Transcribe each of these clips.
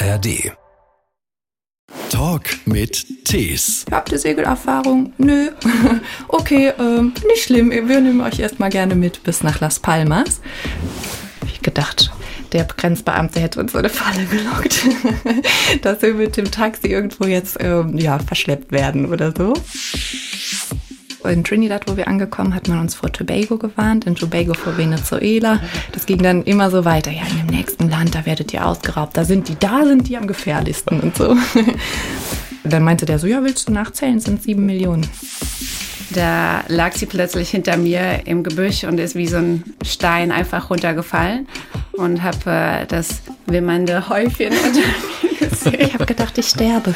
ARD. Talk mit Tees. Habt ihr Segelerfahrung? Nö. okay, ähm, nicht schlimm. Wir nehmen euch erstmal gerne mit bis nach Las Palmas. Ich gedacht, der Grenzbeamte hätte uns so eine Falle gelockt, dass wir mit dem Taxi irgendwo jetzt ähm, ja, verschleppt werden oder so. In Trinidad, wo wir angekommen, hat man uns vor Tobago gewarnt, in Tobago vor Venezuela. Das ging dann immer so weiter. Ja, in dem nächsten Land, da werdet ihr ausgeraubt. Da sind die, da sind die am gefährlichsten und so. Dann meinte der so, ja, willst du nachzählen? Sind sieben Millionen. Da lag sie plötzlich hinter mir im Gebüsch und ist wie so ein Stein einfach runtergefallen und habe äh, das wimmernde Häufchen unter mir gesehen. Ich habe gedacht, ich sterbe.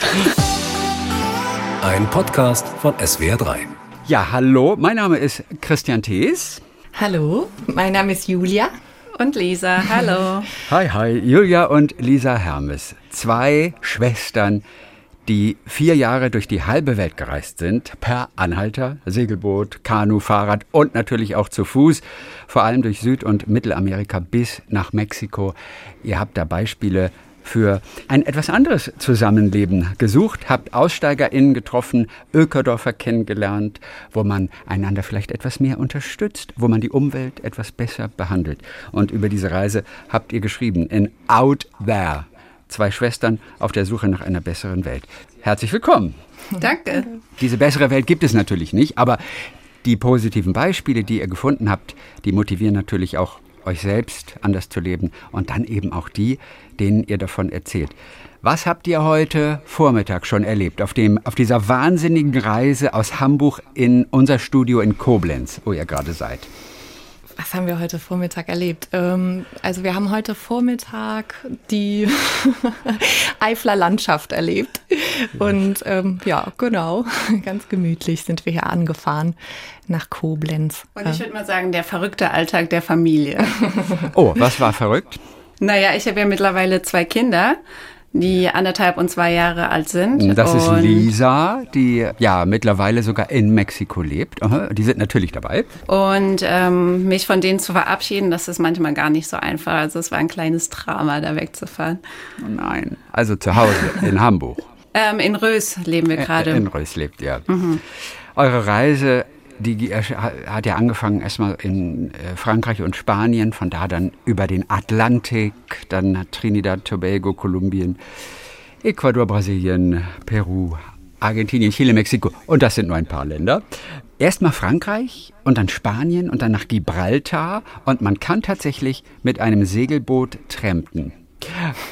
Ein Podcast von SWR3. Ja, hallo, mein Name ist Christian Thees. Hallo, mein Name ist Julia. Und Lisa, hallo. Hi, hi, Julia und Lisa Hermes. Zwei Schwestern, die vier Jahre durch die halbe Welt gereist sind, per Anhalter, Segelboot, Kanu, Fahrrad und natürlich auch zu Fuß, vor allem durch Süd- und Mittelamerika bis nach Mexiko. Ihr habt da Beispiele für ein etwas anderes Zusammenleben gesucht, habt AussteigerInnen getroffen, Ökerdorfer kennengelernt, wo man einander vielleicht etwas mehr unterstützt, wo man die Umwelt etwas besser behandelt. Und über diese Reise habt ihr geschrieben in Out There. Zwei Schwestern auf der Suche nach einer besseren Welt. Herzlich willkommen. Danke. Diese bessere Welt gibt es natürlich nicht, aber die positiven Beispiele, die ihr gefunden habt, die motivieren natürlich auch euch selbst anders zu leben und dann eben auch die, denen ihr davon erzählt. Was habt ihr heute Vormittag schon erlebt auf, dem, auf dieser wahnsinnigen Reise aus Hamburg in unser Studio in Koblenz, wo ihr gerade seid? Was haben wir heute Vormittag erlebt? Ähm, also wir haben heute Vormittag die Eifler Landschaft erlebt. Und ähm, ja, genau, ganz gemütlich sind wir hier angefahren nach Koblenz. Und ich würde mal sagen, der verrückte Alltag der Familie. Oh, was war verrückt? Naja, ich habe ja mittlerweile zwei Kinder die anderthalb und zwei Jahre alt sind. Das ist Lisa, die ja mittlerweile sogar in Mexiko lebt. Aha, Die sind natürlich dabei. Und ähm, mich von denen zu verabschieden, das ist manchmal gar nicht so einfach. Also es war ein kleines Drama, da wegzufahren. Oh nein, also zu Hause in Hamburg. Ähm, in Rös leben wir gerade. In Reus lebt ihr. Eure Reise, die hat ja angefangen erstmal in äh, Frankreich und Spanien, von da dann über den Atlantik, dann Trinidad, Tobago, Kolumbien, Ecuador, Brasilien, Peru, Argentinien, Chile, Mexiko und das sind nur ein paar Länder. Erstmal Frankreich und dann Spanien und dann nach Gibraltar und man kann tatsächlich mit einem Segelboot trampen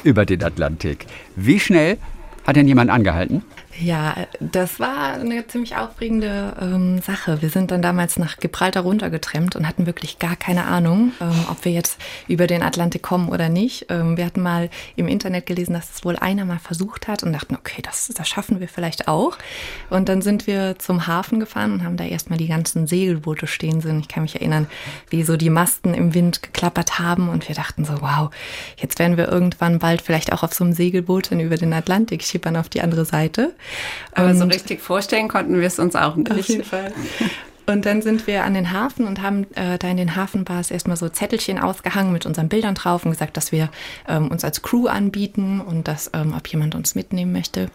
über den Atlantik. Wie schnell hat denn jemand angehalten? Ja, das war eine ziemlich aufregende ähm, Sache. Wir sind dann damals nach Gibraltar runtergetrennt und hatten wirklich gar keine Ahnung, ähm, ob wir jetzt über den Atlantik kommen oder nicht. Ähm, wir hatten mal im Internet gelesen, dass das wohl einer mal versucht hat und dachten, okay, das, das schaffen wir vielleicht auch. Und dann sind wir zum Hafen gefahren und haben da erstmal die ganzen Segelboote stehen sehen. Ich kann mich erinnern, wie so die Masten im Wind geklappert haben und wir dachten so, wow, jetzt werden wir irgendwann bald vielleicht auch auf so einem Segelboot dann über den Atlantik schippern auf die andere Seite. Aber so Und- richtig vorstellen konnten wir es uns auch nicht. auf jeden Fall. Und dann sind wir an den Hafen und haben äh, da in den Hafenbars erstmal so Zettelchen ausgehangen mit unseren Bildern drauf und gesagt, dass wir ähm, uns als Crew anbieten und dass, ähm, ob jemand uns mitnehmen möchte.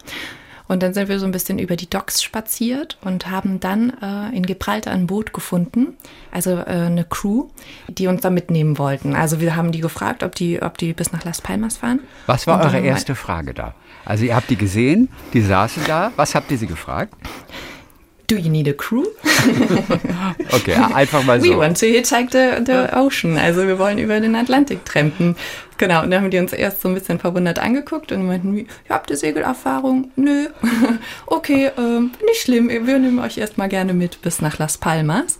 Und dann sind wir so ein bisschen über die Docks spaziert und haben dann äh, in Gibraltar ein Boot gefunden, also äh, eine Crew, die uns da mitnehmen wollten. Also wir haben die gefragt, ob die, ob die bis nach Las Palmas fahren. Was war eure erste Frage da? Also ihr habt die gesehen, die saßen da. Was habt ihr sie gefragt? Do you need a crew? Okay, einfach mal We so. want to hitchhike the, the ocean. Also wir wollen über den Atlantik trampen. Genau, und dann haben die uns erst so ein bisschen verwundert angeguckt und meinten, ja, habt ihr Segelerfahrung? Nö. okay, ähm, nicht schlimm. Wir nehmen euch erstmal gerne mit bis nach Las Palmas.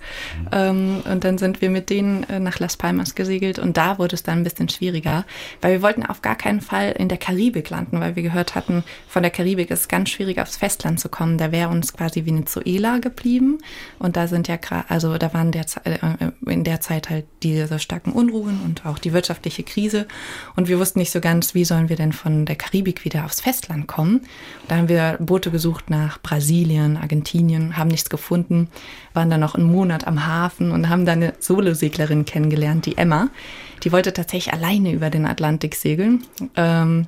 Ähm, und dann sind wir mit denen äh, nach Las Palmas gesegelt und da wurde es dann ein bisschen schwieriger, weil wir wollten auf gar keinen Fall in der Karibik landen, weil wir gehört hatten, von der Karibik ist es ganz schwierig aufs Festland zu kommen. Da wäre uns quasi Venezuela geblieben und da sind ja also da waren der, äh, in der Zeit halt diese starken Unruhen und auch die wirtschaftliche Krise und wir wussten nicht so ganz, wie sollen wir denn von der Karibik wieder aufs Festland kommen. Da haben wir Boote gesucht nach Brasilien, Argentinien, haben nichts gefunden, waren dann noch einen Monat am Hafen und haben dann eine Soloseglerin kennengelernt, die Emma. Die wollte tatsächlich alleine über den Atlantik segeln. Ähm,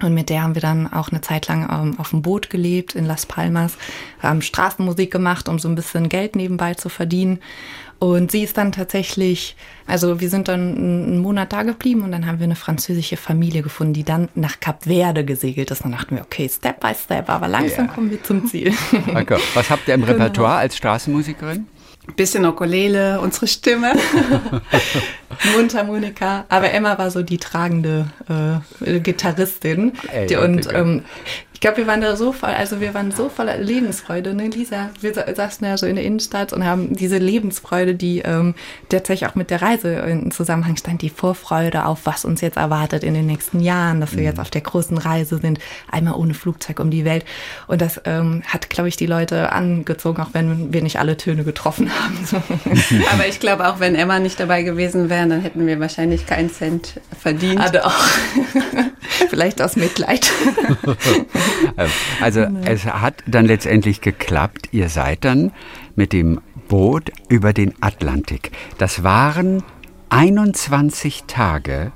Und mit der haben wir dann auch eine Zeit lang ähm, auf dem Boot gelebt in Las Palmas, haben Straßenmusik gemacht, um so ein bisschen Geld nebenbei zu verdienen. Und sie ist dann tatsächlich, also wir sind dann einen Monat da geblieben und dann haben wir eine französische Familie gefunden, die dann nach Kap Verde gesegelt ist. Dann dachten wir, okay, Step by Step, aber langsam yeah. kommen wir zum Ziel. Okay. Was habt ihr im genau. Repertoire als Straßenmusikerin? bisschen Ukulele, unsere Stimme. Mundharmonika. Aber Emma war so die tragende äh, Gitarristin. Ey, die, und ähm, ich glaube, wir waren da so voll, also wir waren so voller Lebensfreude, ne, Lisa? Wir saßen ja so in der Innenstadt und haben diese Lebensfreude, die ähm, tatsächlich auch mit der Reise in Zusammenhang stand, die Vorfreude auf, was uns jetzt erwartet in den nächsten Jahren, dass wir jetzt mhm. auf der großen Reise sind, einmal ohne Flugzeug um die Welt. Und das ähm, hat, glaube ich, die Leute angezogen, auch wenn wir nicht alle Töne getroffen haben. Aber ich glaube, auch wenn Emma nicht dabei gewesen wäre, dann hätten wir wahrscheinlich keinen Cent verdient. Also auch. Vielleicht aus Mitleid. Ähm, also es hat dann letztendlich geklappt. Ihr seid dann mit dem Boot über den Atlantik. Das waren 21 Tage,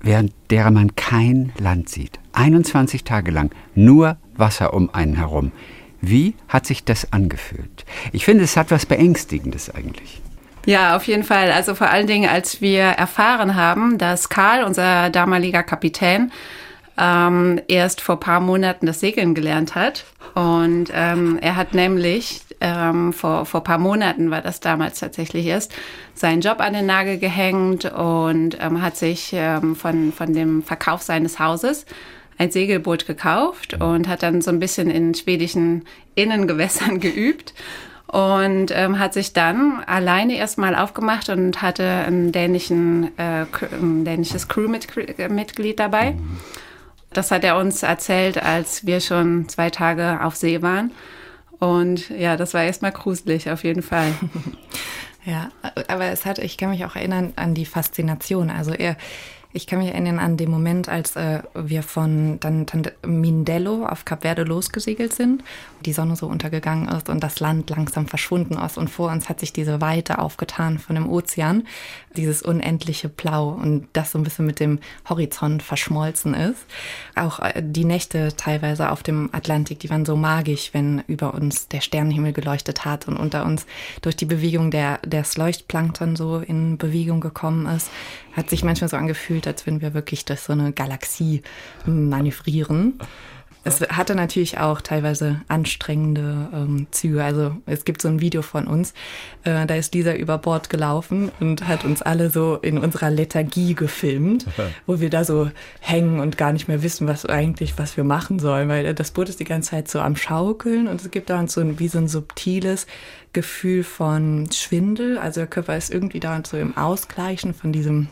während derer man kein Land sieht. 21 Tage lang nur Wasser um einen herum. Wie hat sich das angefühlt? Ich finde, es hat was Beängstigendes eigentlich. Ja, auf jeden Fall. Also vor allen Dingen, als wir erfahren haben, dass Karl, unser damaliger Kapitän, ähm, erst vor paar Monaten das Segeln gelernt hat. Und ähm, er hat nämlich ähm, vor vor paar Monaten war das damals tatsächlich erst seinen Job an den Nagel gehängt und ähm, hat sich ähm, von von dem Verkauf seines Hauses ein Segelboot gekauft und hat dann so ein bisschen in schwedischen Innengewässern geübt und ähm, hat sich dann alleine erstmal aufgemacht und hatte ein, dänischen, äh, ein dänisches Crewmitglied dabei. Mhm. Das hat er uns erzählt, als wir schon zwei Tage auf See waren. Und ja, das war erstmal gruselig, auf jeden Fall. ja, aber es hat, ich kann mich auch erinnern an die Faszination. Also er, ich kann mich erinnern an den Moment, als äh, wir von dann, dann Mindelo auf Kap Verde losgesegelt sind, die Sonne so untergegangen ist und das Land langsam verschwunden ist und vor uns hat sich diese Weite aufgetan von dem Ozean, dieses unendliche Blau und das so ein bisschen mit dem Horizont verschmolzen ist. Auch äh, die Nächte teilweise auf dem Atlantik, die waren so magisch, wenn über uns der Sternenhimmel geleuchtet hat und unter uns durch die Bewegung der, des Leuchtplankton so in Bewegung gekommen ist hat sich manchmal so angefühlt, als würden wir wirklich durch so eine Galaxie manövrieren. Es hatte natürlich auch teilweise anstrengende ähm, Züge. Also es gibt so ein Video von uns, äh, da ist Lisa über Bord gelaufen und hat uns alle so in unserer Lethargie gefilmt, wo wir da so hängen und gar nicht mehr wissen, was eigentlich, was wir machen sollen, weil das Boot ist die ganze Zeit so am Schaukeln und es gibt da so ein, wie so ein subtiles Gefühl von Schwindel. Also der Körper ist irgendwie da so im Ausgleichen von diesem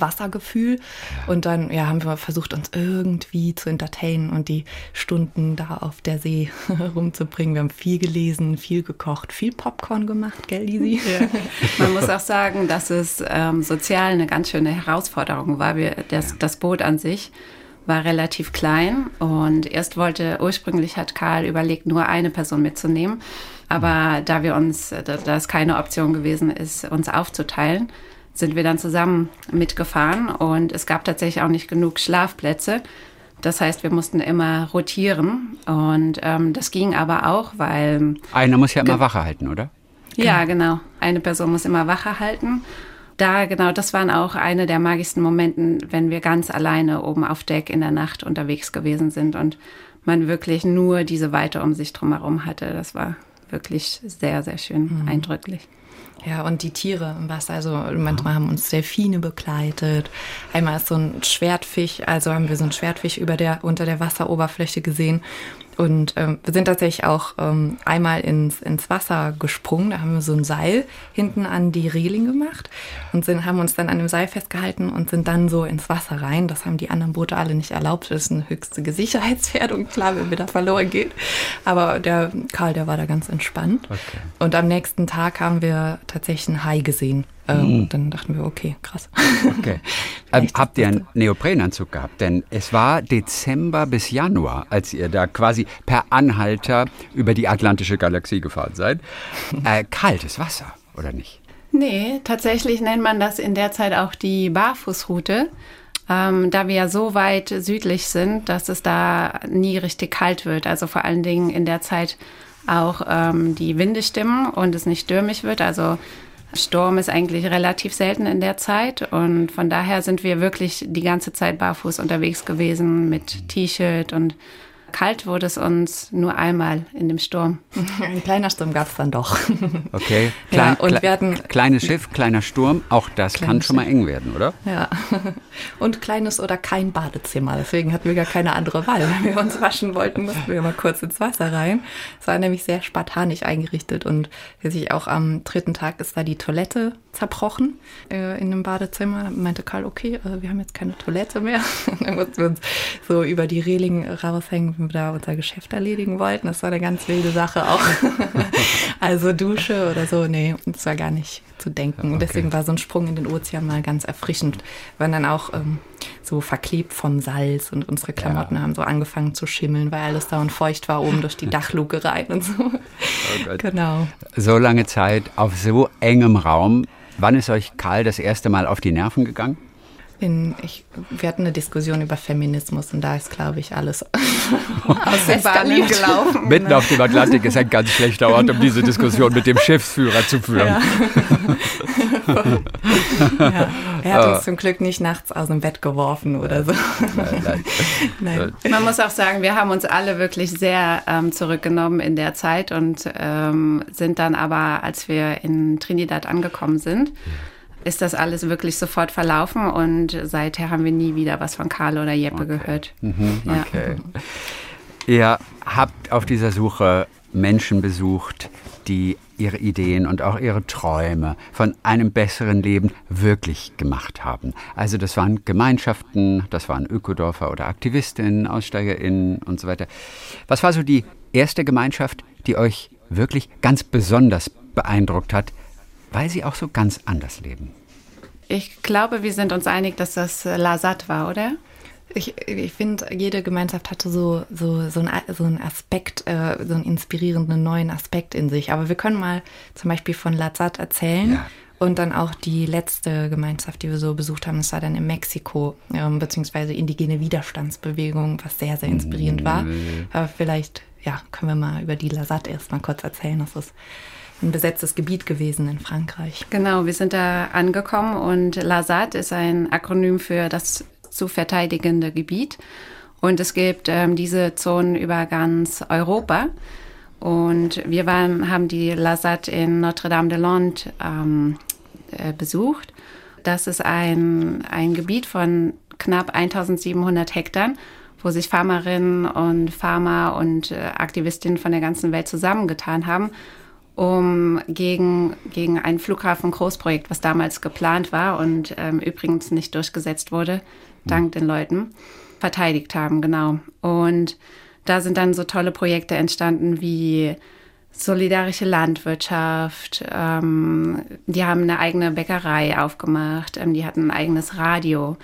Wassergefühl. Und dann ja, haben wir versucht, uns irgendwie zu entertainen und die Stunden da auf der See rumzubringen. Wir haben viel gelesen, viel gekocht, viel Popcorn gemacht, gell, Lisi? Ja. Man muss auch sagen, dass es ähm, sozial eine ganz schöne Herausforderung war. Wir, das, das Boot an sich war relativ klein und erst wollte, ursprünglich hat Karl überlegt, nur eine Person mitzunehmen. Aber da wir uns, da es keine Option gewesen ist, uns aufzuteilen, sind wir dann zusammen mitgefahren und es gab tatsächlich auch nicht genug Schlafplätze. Das heißt, wir mussten immer rotieren und ähm, das ging aber auch, weil... Einer muss ja immer Wache halten, oder? Ja, genau. Eine Person muss immer Wache halten. Da, genau, das waren auch eine der magischsten Momenten, wenn wir ganz alleine oben auf Deck in der Nacht unterwegs gewesen sind und man wirklich nur diese Weite um sich drumherum hatte. Das war wirklich sehr, sehr schön, mhm. eindrücklich. Ja, und die Tiere im Wasser. Also manchmal haben uns Delfine begleitet. Einmal ist so ein Schwertfisch, also haben wir so ein Schwertfisch über der, unter der Wasseroberfläche gesehen. Und ähm, wir sind tatsächlich auch ähm, einmal ins, ins Wasser gesprungen. Da haben wir so ein Seil hinten an die Reling gemacht und sind, haben uns dann an dem Seil festgehalten und sind dann so ins Wasser rein. Das haben die anderen Boote alle nicht erlaubt. Das ist eine höchste Sicherheitsfährdung, klar, wenn wir da verloren gehen. Aber der Karl, der war da ganz entspannt. Okay. Und am nächsten Tag haben wir tatsächlich einen Hai gesehen. Ähm, mhm. Dann dachten wir, okay, krass. Okay. ähm, habt ihr einen Neoprenanzug gehabt? Denn es war Dezember bis Januar, als ihr da quasi per Anhalter über die Atlantische Galaxie gefahren seid. Äh, kaltes Wasser, oder nicht? Nee, tatsächlich nennt man das in der Zeit auch die Barfußroute. ähm, da wir ja so weit südlich sind, dass es da nie richtig kalt wird. Also vor allen Dingen in der Zeit auch ähm, die Winde stimmen und es nicht stürmisch wird. Also Sturm ist eigentlich relativ selten in der Zeit und von daher sind wir wirklich die ganze Zeit barfuß unterwegs gewesen mit T-Shirt und Kalt wurde es uns nur einmal in dem Sturm. Ein kleiner Sturm gab es dann doch. Okay, Klein, ja, und wir hatten, kleines Schiff, kleiner Sturm, auch das kann schon mal eng werden, oder? Ja, und kleines oder kein Badezimmer. Deswegen hatten wir gar keine andere Wahl. Wenn wir uns waschen wollten, mussten wir mal kurz ins Wasser rein. Es war nämlich sehr spartanisch eingerichtet und sich auch am dritten Tag ist da die Toilette zerbrochen äh, in einem Badezimmer. Da meinte Karl, okay, äh, wir haben jetzt keine Toilette mehr. dann mussten wir uns so über die Reling raushängen wir da unser Geschäft erledigen wollten. Das war eine ganz wilde Sache auch. also Dusche oder so, nee, das war gar nicht zu denken. Okay. Und deswegen war so ein Sprung in den Ozean mal ganz erfrischend. Wir waren dann auch ähm, so verklebt von Salz und unsere Klamotten ja. haben so angefangen zu schimmeln, weil alles da und feucht war oben durch die Dachluke rein und so. Oh genau. So lange Zeit auf so engem Raum. Wann ist euch Karl das erste Mal auf die Nerven gegangen? In, ich, wir hatten eine Diskussion über Feminismus und da ist, glaube ich, alles aus den Bahnen gelaufen. Mitten genau. auf dem Atlantik ist ein ganz schlechter Ort, um diese Diskussion mit dem Schiffsführer zu führen. Ja. ja. Er hat uns ah. zum Glück nicht nachts aus dem Bett geworfen oder so. Nein, nein. nein. Man muss auch sagen, wir haben uns alle wirklich sehr ähm, zurückgenommen in der Zeit und ähm, sind dann aber, als wir in Trinidad angekommen sind, ist das alles wirklich sofort verlaufen und seither haben wir nie wieder was von Karl oder Jeppe okay. gehört. Mhm, okay. Ja. Ihr habt auf dieser Suche Menschen besucht, die ihre Ideen und auch ihre Träume von einem besseren Leben wirklich gemacht haben. Also das waren Gemeinschaften, das waren Ökodorfer oder Aktivistinnen, Aussteigerinnen und so weiter. Was war so die erste Gemeinschaft, die euch wirklich ganz besonders beeindruckt hat, weil sie auch so ganz anders leben. Ich glaube, wir sind uns einig, dass das Lasat war, oder? Ich, ich finde, jede Gemeinschaft hatte so, so, so, ein, so einen Aspekt, äh, so einen inspirierenden neuen Aspekt in sich. Aber wir können mal zum Beispiel von Lazat erzählen. Ja. Und dann auch die letzte Gemeinschaft, die wir so besucht haben, das war dann in Mexiko, ähm, beziehungsweise indigene Widerstandsbewegung, was sehr, sehr inspirierend war. Mhm. Aber vielleicht, ja, können wir mal über die Lazat erst mal kurz erzählen. Das ist ein besetztes Gebiet gewesen in Frankreich. Genau, wir sind da angekommen und LASAT ist ein Akronym für das zu verteidigende Gebiet. Und es gibt ähm, diese Zonen über ganz Europa. Und wir waren, haben die LASAT in Notre-Dame-de-Lande ähm, äh, besucht. Das ist ein, ein Gebiet von knapp 1700 Hektar, wo sich Farmerinnen und Farmer und äh, Aktivistinnen von der ganzen Welt zusammengetan haben um gegen, gegen ein Flughafen-Großprojekt, was damals geplant war und ähm, übrigens nicht durchgesetzt wurde, dank den Leuten, verteidigt haben, genau. Und da sind dann so tolle Projekte entstanden wie solidarische Landwirtschaft. Ähm, die haben eine eigene Bäckerei aufgemacht. Ähm, die hatten ein eigenes Radio.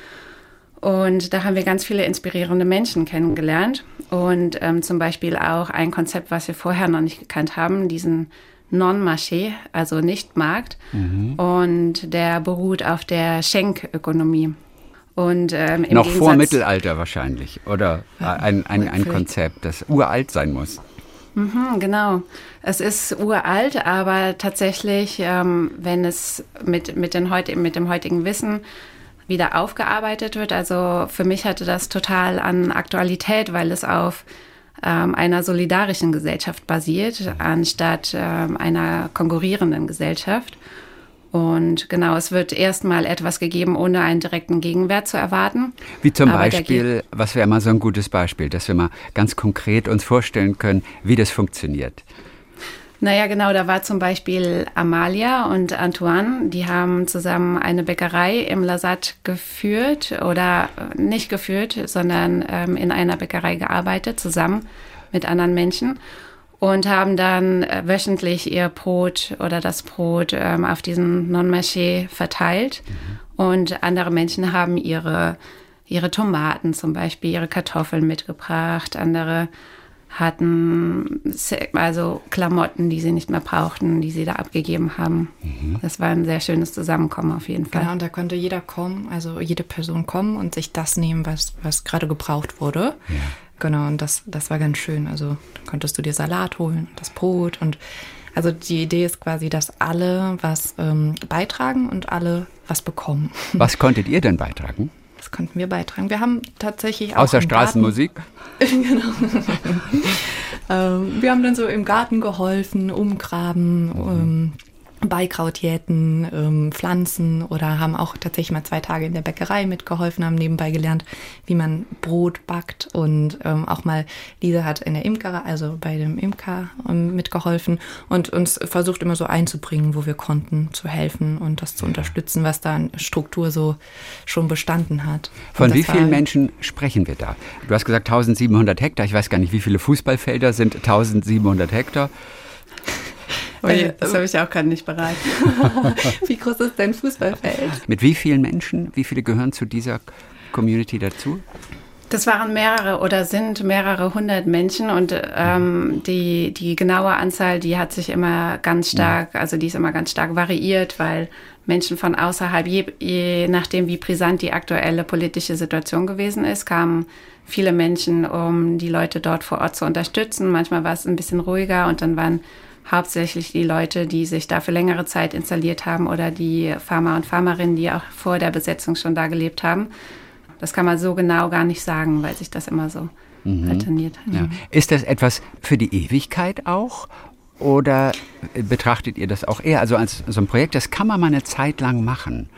Und da haben wir ganz viele inspirierende Menschen kennengelernt. Und ähm, zum Beispiel auch ein Konzept, was wir vorher noch nicht gekannt haben, diesen Non-Marché, also nicht Markt. Mhm. Und der beruht auf der Schenkökonomie. Und, ähm, Noch Gegensatz, vor Mittelalter wahrscheinlich, oder ein, ein, ein Konzept, das uralt sein muss. Mhm, genau. Es ist uralt, aber tatsächlich, ähm, wenn es mit, mit, den heut, mit dem heutigen Wissen wieder aufgearbeitet wird, also für mich hatte das total an Aktualität, weil es auf ähm, einer solidarischen Gesellschaft basiert, anstatt ähm, einer konkurrierenden Gesellschaft. Und genau, es wird erstmal etwas gegeben, ohne einen direkten Gegenwert zu erwarten. Wie zum Aber Beispiel, was wäre mal so ein gutes Beispiel, dass wir mal ganz konkret uns vorstellen können, wie das funktioniert. Naja, genau, da war zum Beispiel Amalia und Antoine, die haben zusammen eine Bäckerei im Lasat geführt oder äh, nicht geführt, sondern ähm, in einer Bäckerei gearbeitet, zusammen mit anderen Menschen und haben dann äh, wöchentlich ihr Brot oder das Brot ähm, auf diesen Non-Marché verteilt. Mhm. Und andere Menschen haben ihre, ihre Tomaten zum Beispiel, ihre Kartoffeln mitgebracht, andere hatten also Klamotten, die sie nicht mehr brauchten, die sie da abgegeben haben. Mhm. Das war ein sehr schönes Zusammenkommen auf jeden Fall. Genau, und da konnte jeder kommen, also jede Person kommen und sich das nehmen, was, was gerade gebraucht wurde. Ja. Genau, und das, das war ganz schön. Also konntest du dir Salat holen, das Brot und also die Idee ist quasi, dass alle was ähm, beitragen und alle was bekommen. Was konntet ihr denn beitragen? Das konnten wir beitragen. Wir haben tatsächlich auch. Außer Straßenmusik? genau. ähm, wir haben dann so im Garten geholfen, umgraben, mhm. ähm, Beikraut jäten, ähm, Pflanzen oder haben auch tatsächlich mal zwei Tage in der Bäckerei mitgeholfen, haben nebenbei gelernt, wie man Brot backt und ähm, auch mal Lisa hat in der Imker, also bei dem Imker ähm, mitgeholfen und uns versucht immer so einzubringen, wo wir konnten, zu helfen und das zu unterstützen, was da an Struktur so schon bestanden hat. Von wie vielen Menschen sprechen wir da? Du hast gesagt 1700 Hektar, ich weiß gar nicht, wie viele Fußballfelder sind 1700 Hektar. Oh je, das habe ich auch gerade nicht bereit. wie groß ist dein Fußballfeld? Mit wie vielen Menschen, wie viele gehören zu dieser Community dazu? Das waren mehrere oder sind mehrere hundert Menschen und ähm, die, die genaue Anzahl, die hat sich immer ganz stark, also die ist immer ganz stark variiert, weil Menschen von außerhalb, je, je nachdem wie brisant die aktuelle politische Situation gewesen ist, kamen viele Menschen, um die Leute dort vor Ort zu unterstützen. Manchmal war es ein bisschen ruhiger und dann waren hauptsächlich die Leute, die sich da für längere Zeit installiert haben oder die Farmer und Farmerinnen, die auch vor der Besetzung schon da gelebt haben. Das kann man so genau gar nicht sagen, weil sich das immer so mhm. alterniert. Ja. Ist das etwas für die Ewigkeit auch? Oder betrachtet ihr das auch eher also als so ein Projekt, das kann man mal eine Zeit lang machen?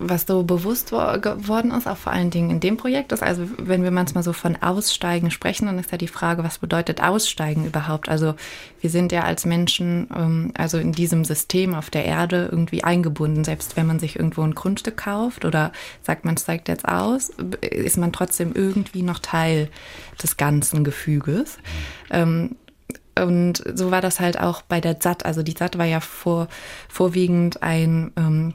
Was so bewusst geworden ist, auch vor allen Dingen in dem Projekt, ist also, wenn wir manchmal so von Aussteigen sprechen, dann ist ja die Frage, was bedeutet Aussteigen überhaupt? Also wir sind ja als Menschen, ähm, also in diesem System auf der Erde irgendwie eingebunden. Selbst wenn man sich irgendwo ein Grundstück kauft oder sagt, man steigt jetzt aus, ist man trotzdem irgendwie noch Teil des ganzen Gefüges. Ähm, und so war das halt auch bei der ZAT. Also die ZAT war ja vor, vorwiegend ein ähm,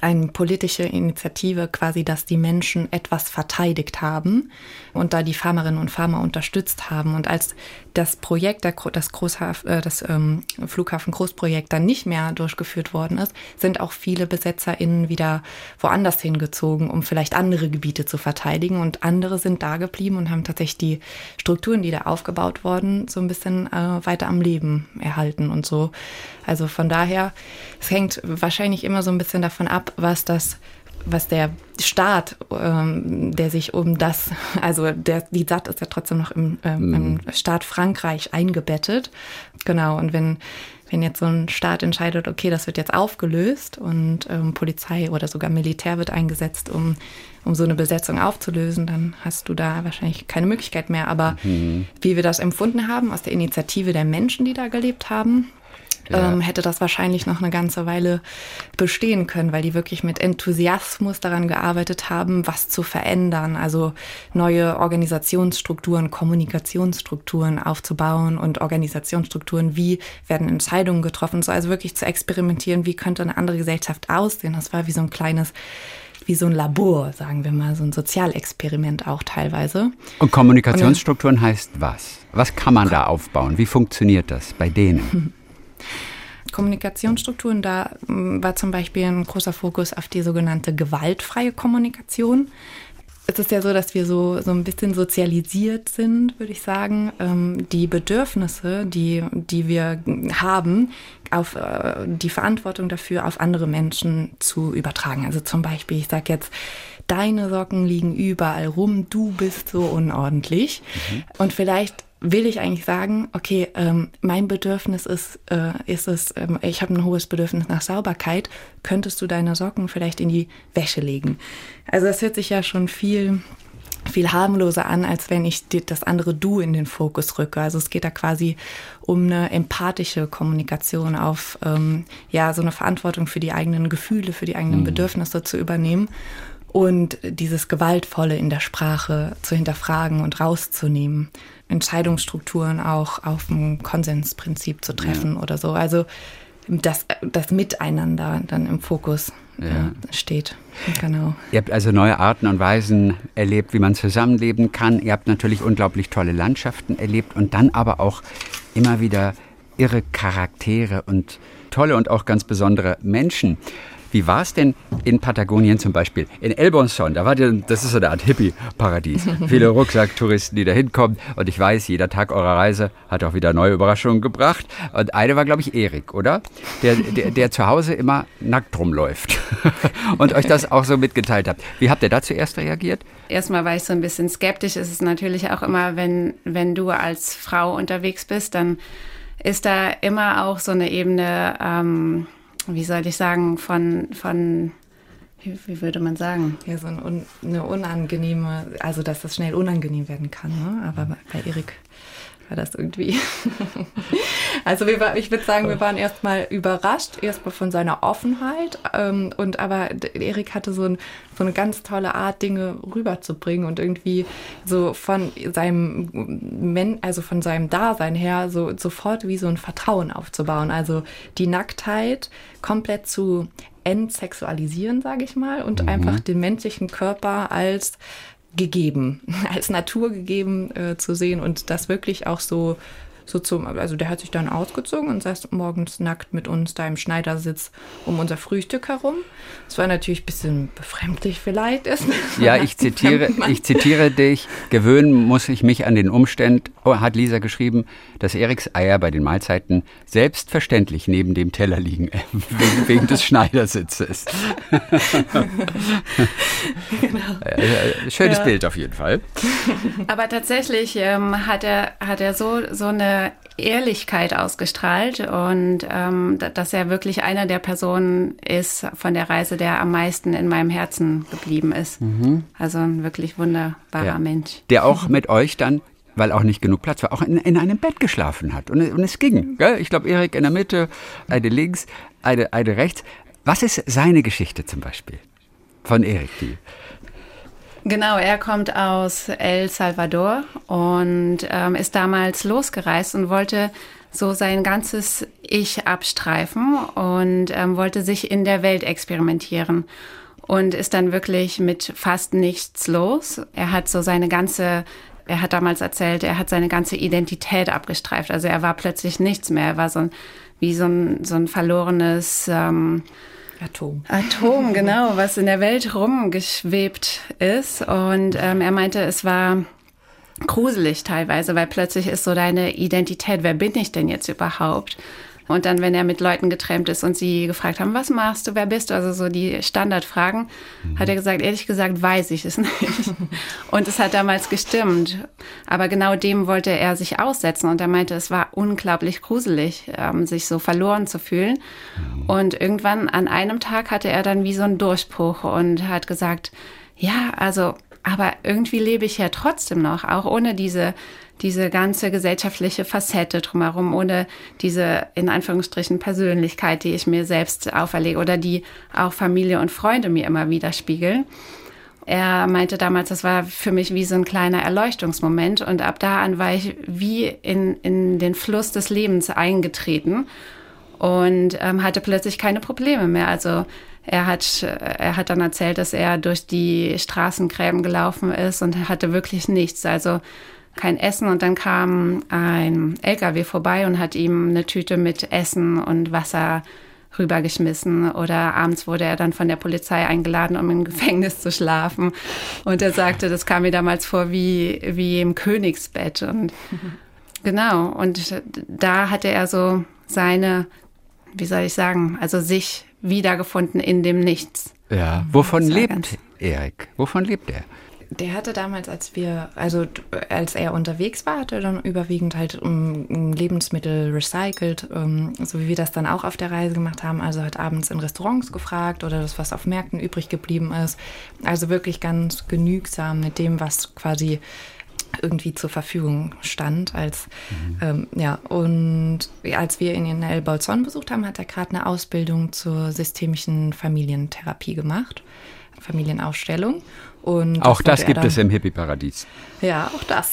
eine politische Initiative quasi, dass die Menschen etwas verteidigt haben und da die Farmerinnen und Farmer unterstützt haben. Und als das Projekt, das, Großhaf äh, das ähm, Flughafen Großprojekt dann nicht mehr durchgeführt worden ist, sind auch viele BesetzerInnen wieder woanders hingezogen, um vielleicht andere Gebiete zu verteidigen. Und andere sind da geblieben und haben tatsächlich die Strukturen, die da aufgebaut wurden, so ein bisschen äh, weiter am Leben erhalten und so. Also von daher, es hängt wahrscheinlich immer so ein bisschen davon ab, was das was der Staat, ähm, der sich um das, also der, die SAT ist ja trotzdem noch im, ähm, im Staat Frankreich eingebettet. Genau, und wenn, wenn jetzt so ein Staat entscheidet, okay, das wird jetzt aufgelöst und ähm, Polizei oder sogar Militär wird eingesetzt, um, um so eine Besetzung aufzulösen, dann hast du da wahrscheinlich keine Möglichkeit mehr. Aber mhm. wie wir das empfunden haben aus der Initiative der Menschen, die da gelebt haben, ja. ähm, hätte das wahrscheinlich noch eine ganze Weile bestehen können, weil die wirklich mit Enthusiasmus daran gearbeitet haben, was zu verändern, also neue Organisationsstrukturen, Kommunikationsstrukturen aufzubauen und Organisationsstrukturen, wie werden Entscheidungen getroffen, so also wirklich zu experimentieren, wie könnte eine andere Gesellschaft aussehen. Das war wie so ein kleines wie so ein Labor, sagen wir mal, so ein Sozialexperiment auch teilweise. Und Kommunikationsstrukturen heißt was? Was kann man da aufbauen? Wie funktioniert das bei denen? Kommunikationsstrukturen. Da mm, war zum Beispiel ein großer Fokus auf die sogenannte gewaltfreie Kommunikation. Es ist ja so, dass wir so, so ein bisschen sozialisiert sind, würde ich sagen, ähm, die Bedürfnisse, die, die wir haben, auf äh, die Verantwortung dafür auf andere Menschen zu übertragen. Also zum Beispiel, ich sage jetzt, deine Socken liegen überall rum, du bist so unordentlich. Mhm. Und vielleicht will ich eigentlich sagen, okay, ähm, mein Bedürfnis ist, äh, ist es, ähm, ich habe ein hohes Bedürfnis nach Sauberkeit, könntest du deine Socken vielleicht in die Wäsche legen? Also das hört sich ja schon viel viel harmloser an, als wenn ich das andere Du in den Fokus rücke. Also es geht da quasi um eine empathische Kommunikation auf, ähm, ja, so eine Verantwortung für die eigenen Gefühle, für die eigenen mhm. Bedürfnisse zu übernehmen und dieses Gewaltvolle in der Sprache zu hinterfragen und rauszunehmen. Entscheidungsstrukturen auch auf ein Konsensprinzip zu treffen ja. oder so. Also das, das Miteinander dann im Fokus ja. steht. Genau. Ihr habt also neue Arten und Weisen erlebt, wie man zusammenleben kann. Ihr habt natürlich unglaublich tolle Landschaften erlebt und dann aber auch immer wieder irre Charaktere und tolle und auch ganz besondere Menschen. Wie war es denn in Patagonien zum Beispiel? In El Bonson, da war die, das ist so eine Art Hippie-Paradies. Viele Rucksacktouristen, die da hinkommen. Und ich weiß, jeder Tag eurer Reise hat auch wieder neue Überraschungen gebracht. Und eine war, glaube ich, Erik, oder? Der, der, der zu Hause immer nackt rumläuft und euch das auch so mitgeteilt hat. Wie habt ihr da zuerst reagiert? Erstmal war ich so ein bisschen skeptisch. Es ist natürlich auch immer, wenn, wenn du als Frau unterwegs bist, dann ist da immer auch so eine Ebene, ähm, wie soll ich sagen, von, von wie würde man sagen? Ja, so ein, eine unangenehme, also dass das schnell unangenehm werden kann. Ne? Aber bei Erik war das irgendwie. also wir, ich würde sagen, wir waren erstmal überrascht, erstmal von seiner Offenheit. Ähm, und aber Erik hatte so, ein, so eine ganz tolle Art, Dinge rüberzubringen und irgendwie so von seinem Men also von seinem Dasein her so sofort wie so ein Vertrauen aufzubauen. Also die Nacktheit komplett zu entsexualisieren, sage ich mal, und mhm. einfach den menschlichen Körper als gegeben, als Natur gegeben äh, zu sehen und das wirklich auch so so zum, also der hat sich dann ausgezogen und saß morgens nackt mit uns da im Schneidersitz um unser Frühstück herum. Das war natürlich ein bisschen befremdlich vielleicht. Ja, ich zitiere, ich zitiere dich. Gewöhnen muss ich mich an den Umstand, oh, hat Lisa geschrieben, dass Eriks Eier bei den Mahlzeiten selbstverständlich neben dem Teller liegen, wegen, wegen des Schneidersitzes. genau. Schönes ja. Bild auf jeden Fall. Aber tatsächlich ähm, hat er, hat er so, so eine Ehrlichkeit ausgestrahlt und ähm, dass er wirklich einer der Personen ist von der Reise, der am meisten in meinem Herzen geblieben ist. Mhm. Also ein wirklich wunderbarer ja. Mensch. Der auch mit euch dann weil auch nicht genug Platz war, auch in, in einem Bett geschlafen hat. Und, und es ging. Gell? Ich glaube, Erik in der Mitte, eine links, eine, eine rechts. Was ist seine Geschichte zum Beispiel? Von Erik, die. Genau, er kommt aus El Salvador und ähm, ist damals losgereist und wollte so sein ganzes Ich abstreifen und ähm, wollte sich in der Welt experimentieren und ist dann wirklich mit fast nichts los. Er hat so seine ganze er hat damals erzählt, er hat seine ganze Identität abgestreift. Also er war plötzlich nichts mehr. Er war so ein, wie so ein, so ein verlorenes ähm, Atom. Atom, genau, was in der Welt rumgeschwebt ist. Und ähm, er meinte, es war gruselig teilweise, weil plötzlich ist so deine Identität, wer bin ich denn jetzt überhaupt? Und dann, wenn er mit Leuten getrennt ist und sie gefragt haben, was machst du, wer bist du, also so die Standardfragen, mhm. hat er gesagt, ehrlich gesagt, weiß ich es nicht. und es hat damals gestimmt. Aber genau dem wollte er sich aussetzen und er meinte, es war unglaublich gruselig, ähm, sich so verloren zu fühlen. Mhm. Und irgendwann an einem Tag hatte er dann wie so einen Durchbruch und hat gesagt, ja, also aber irgendwie lebe ich ja trotzdem noch, auch ohne diese diese ganze gesellschaftliche Facette drumherum, ohne diese in Anführungsstrichen Persönlichkeit, die ich mir selbst auferlege oder die auch Familie und Freunde mir immer wieder spiegeln. Er meinte damals, das war für mich wie so ein kleiner Erleuchtungsmoment und ab da an war ich wie in, in den Fluss des Lebens eingetreten und ähm, hatte plötzlich keine Probleme mehr. Also er hat, er hat dann erzählt, dass er durch die Straßengräben gelaufen ist und hatte wirklich nichts. Also kein Essen und dann kam ein LKW vorbei und hat ihm eine Tüte mit Essen und Wasser rübergeschmissen oder abends wurde er dann von der Polizei eingeladen, um im Gefängnis zu schlafen. Und er sagte, das kam mir damals vor wie, wie im Königsbett. Und genau, und da hatte er so seine, wie soll ich sagen, also sich wiedergefunden in dem Nichts. Ja, wovon lebt Erik? Wovon lebt er? Der hatte damals, als wir, also als er unterwegs war, hat er dann überwiegend halt um, Lebensmittel recycelt, um, so wie wir das dann auch auf der Reise gemacht haben. Also hat abends in Restaurants gefragt oder das, was auf Märkten übrig geblieben ist. Also wirklich ganz genügsam mit dem, was quasi irgendwie zur Verfügung stand. Als, mhm. ähm, ja, und als wir ihn in El Bolson besucht haben, hat er gerade eine Ausbildung zur systemischen Familientherapie gemacht, Familienaufstellung. Und auch das, das gibt dann, es im Hippie-Paradies. Ja, auch das.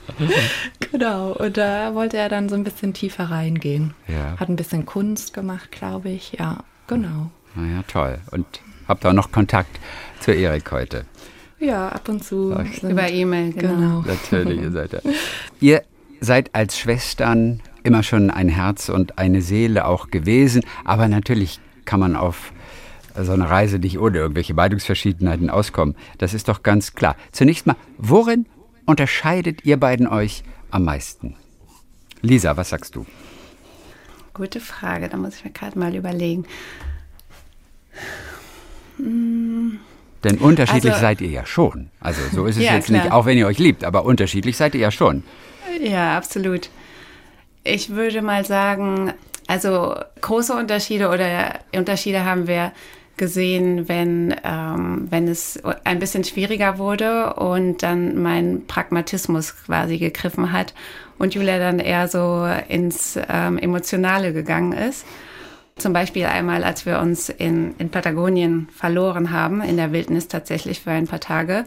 genau. Und da wollte er dann so ein bisschen tiefer reingehen. Ja. Hat ein bisschen Kunst gemacht, glaube ich. Ja, genau. Naja, toll. Und habt auch noch Kontakt zu Erik heute. Ja, ab und zu. Über E-Mail, genau. genau. Natürlich, ihr seid ja. Ihr seid als Schwestern immer schon ein Herz und eine Seele auch gewesen, aber natürlich kann man auf so eine Reise nicht ohne irgendwelche Meinungsverschiedenheiten auskommen. Das ist doch ganz klar. Zunächst mal, worin unterscheidet ihr beiden euch am meisten? Lisa, was sagst du? Gute Frage, da muss ich mir gerade mal überlegen. Hm. Denn unterschiedlich also, seid ihr ja schon. Also so ist es ja, jetzt klar. nicht, auch wenn ihr euch liebt, aber unterschiedlich seid ihr ja schon. Ja, absolut. Ich würde mal sagen, also große Unterschiede oder Unterschiede haben wir gesehen, wenn, ähm, wenn es ein bisschen schwieriger wurde und dann mein Pragmatismus quasi gegriffen hat und Julia dann eher so ins ähm, Emotionale gegangen ist. Zum Beispiel einmal, als wir uns in, in Patagonien verloren haben, in der Wildnis tatsächlich für ein paar Tage.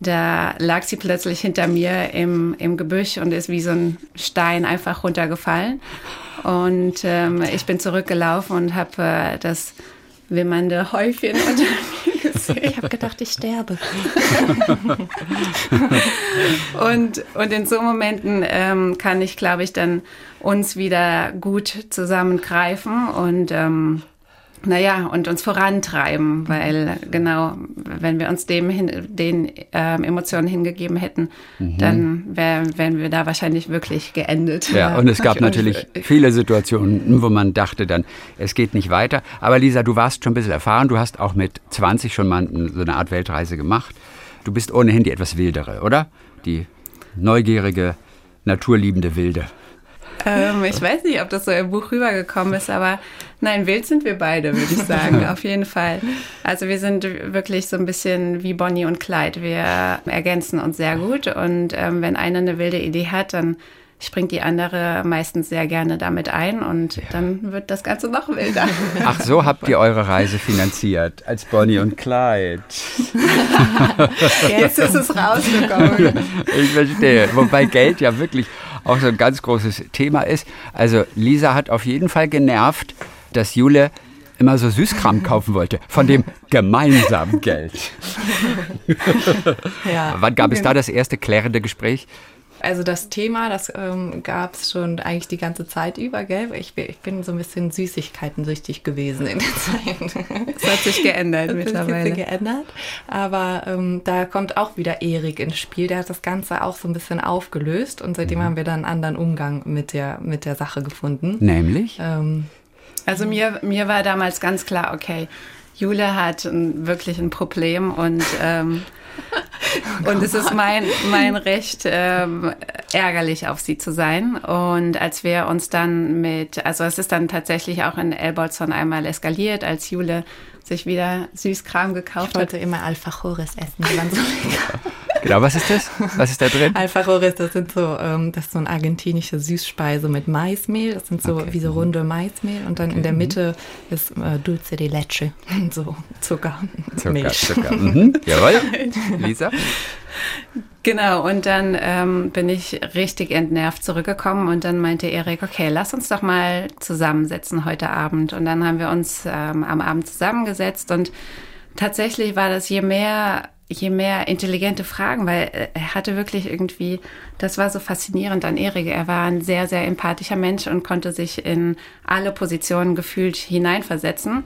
Da lag sie plötzlich hinter mir im, im Gebüsch und ist wie so ein Stein einfach runtergefallen. Und ähm, ich bin zurückgelaufen und habe äh, das wimmernde Häufchen unter gesehen. Ich habe gedacht, ich sterbe. und, und in so Momenten ähm, kann ich, glaube ich, dann uns wieder gut zusammengreifen und ähm, naja, und uns vorantreiben, weil genau, wenn wir uns dem hin, den ähm, Emotionen hingegeben hätten, mhm. dann wär, wären wir da wahrscheinlich wirklich geendet. Ja, und es gab natürlich viele Situationen, wo man dachte dann, es geht nicht weiter. Aber Lisa, du warst schon ein bisschen erfahren, du hast auch mit 20 schon mal so eine Art Weltreise gemacht. Du bist ohnehin die etwas wildere, oder? Die neugierige, naturliebende Wilde. Ähm, ich weiß nicht, ob das so im Buch rübergekommen ist, aber nein, wild sind wir beide, würde ich sagen, auf jeden Fall. Also wir sind wirklich so ein bisschen wie Bonnie und Clyde. Wir ergänzen uns sehr gut und ähm, wenn einer eine wilde Idee hat, dann springt die andere meistens sehr gerne damit ein und ja. dann wird das Ganze noch wilder. Ach, so habt ihr eure Reise finanziert, als Bonnie und Clyde. Jetzt ist es rausgekommen. Ich verstehe. Wobei Geld ja wirklich auch so ein ganz großes Thema ist. Also Lisa hat auf jeden Fall genervt, dass Jule immer so Süßkram kaufen wollte, von dem gemeinsamen Geld. Ja. Wann gab es da das erste klärende Gespräch? Also das Thema, das ähm, gab es schon eigentlich die ganze Zeit über, gell? Ich, ich bin so ein bisschen Süßigkeiten-süchtig gewesen in der Zeit. Das hat sich geändert das mittlerweile. Hat sich geändert. Aber ähm, da kommt auch wieder Erik ins Spiel. Der hat das Ganze auch so ein bisschen aufgelöst und seitdem mhm. haben wir dann einen anderen Umgang mit der, mit der Sache gefunden. Nämlich? Ähm, also mir, mir war damals ganz klar, okay, Jule hat ein, wirklich ein Problem und ähm, und es ist mein, mein Recht, ähm, ärgerlich auf sie zu sein. Und als wir uns dann mit, also es ist dann tatsächlich auch in Elbolzon einmal eskaliert, als Jule sich wieder Süßkram gekauft ich wollte hat. immer Alfajores essen, die waren so lecker. Genau, was ist das? Was ist da drin? Alfajores, das sind so, ähm, das ist so eine argentinische Süßspeise mit Maismehl. Das sind so okay. wie so runde Maismehl und dann okay. in der Mitte ist äh, Dulce de Leche, so Zucker, Zucker Milch. Zucker. Mhm. Jawohl, Lisa. Genau, und dann ähm, bin ich richtig entnervt zurückgekommen und dann meinte Erik, okay, lass uns doch mal zusammensetzen heute Abend. Und dann haben wir uns ähm, am Abend zusammengesetzt und tatsächlich war das je mehr je mehr intelligente Fragen, weil äh, er hatte wirklich irgendwie, das war so faszinierend an Erik. Er war ein sehr, sehr empathischer Mensch und konnte sich in alle Positionen gefühlt hineinversetzen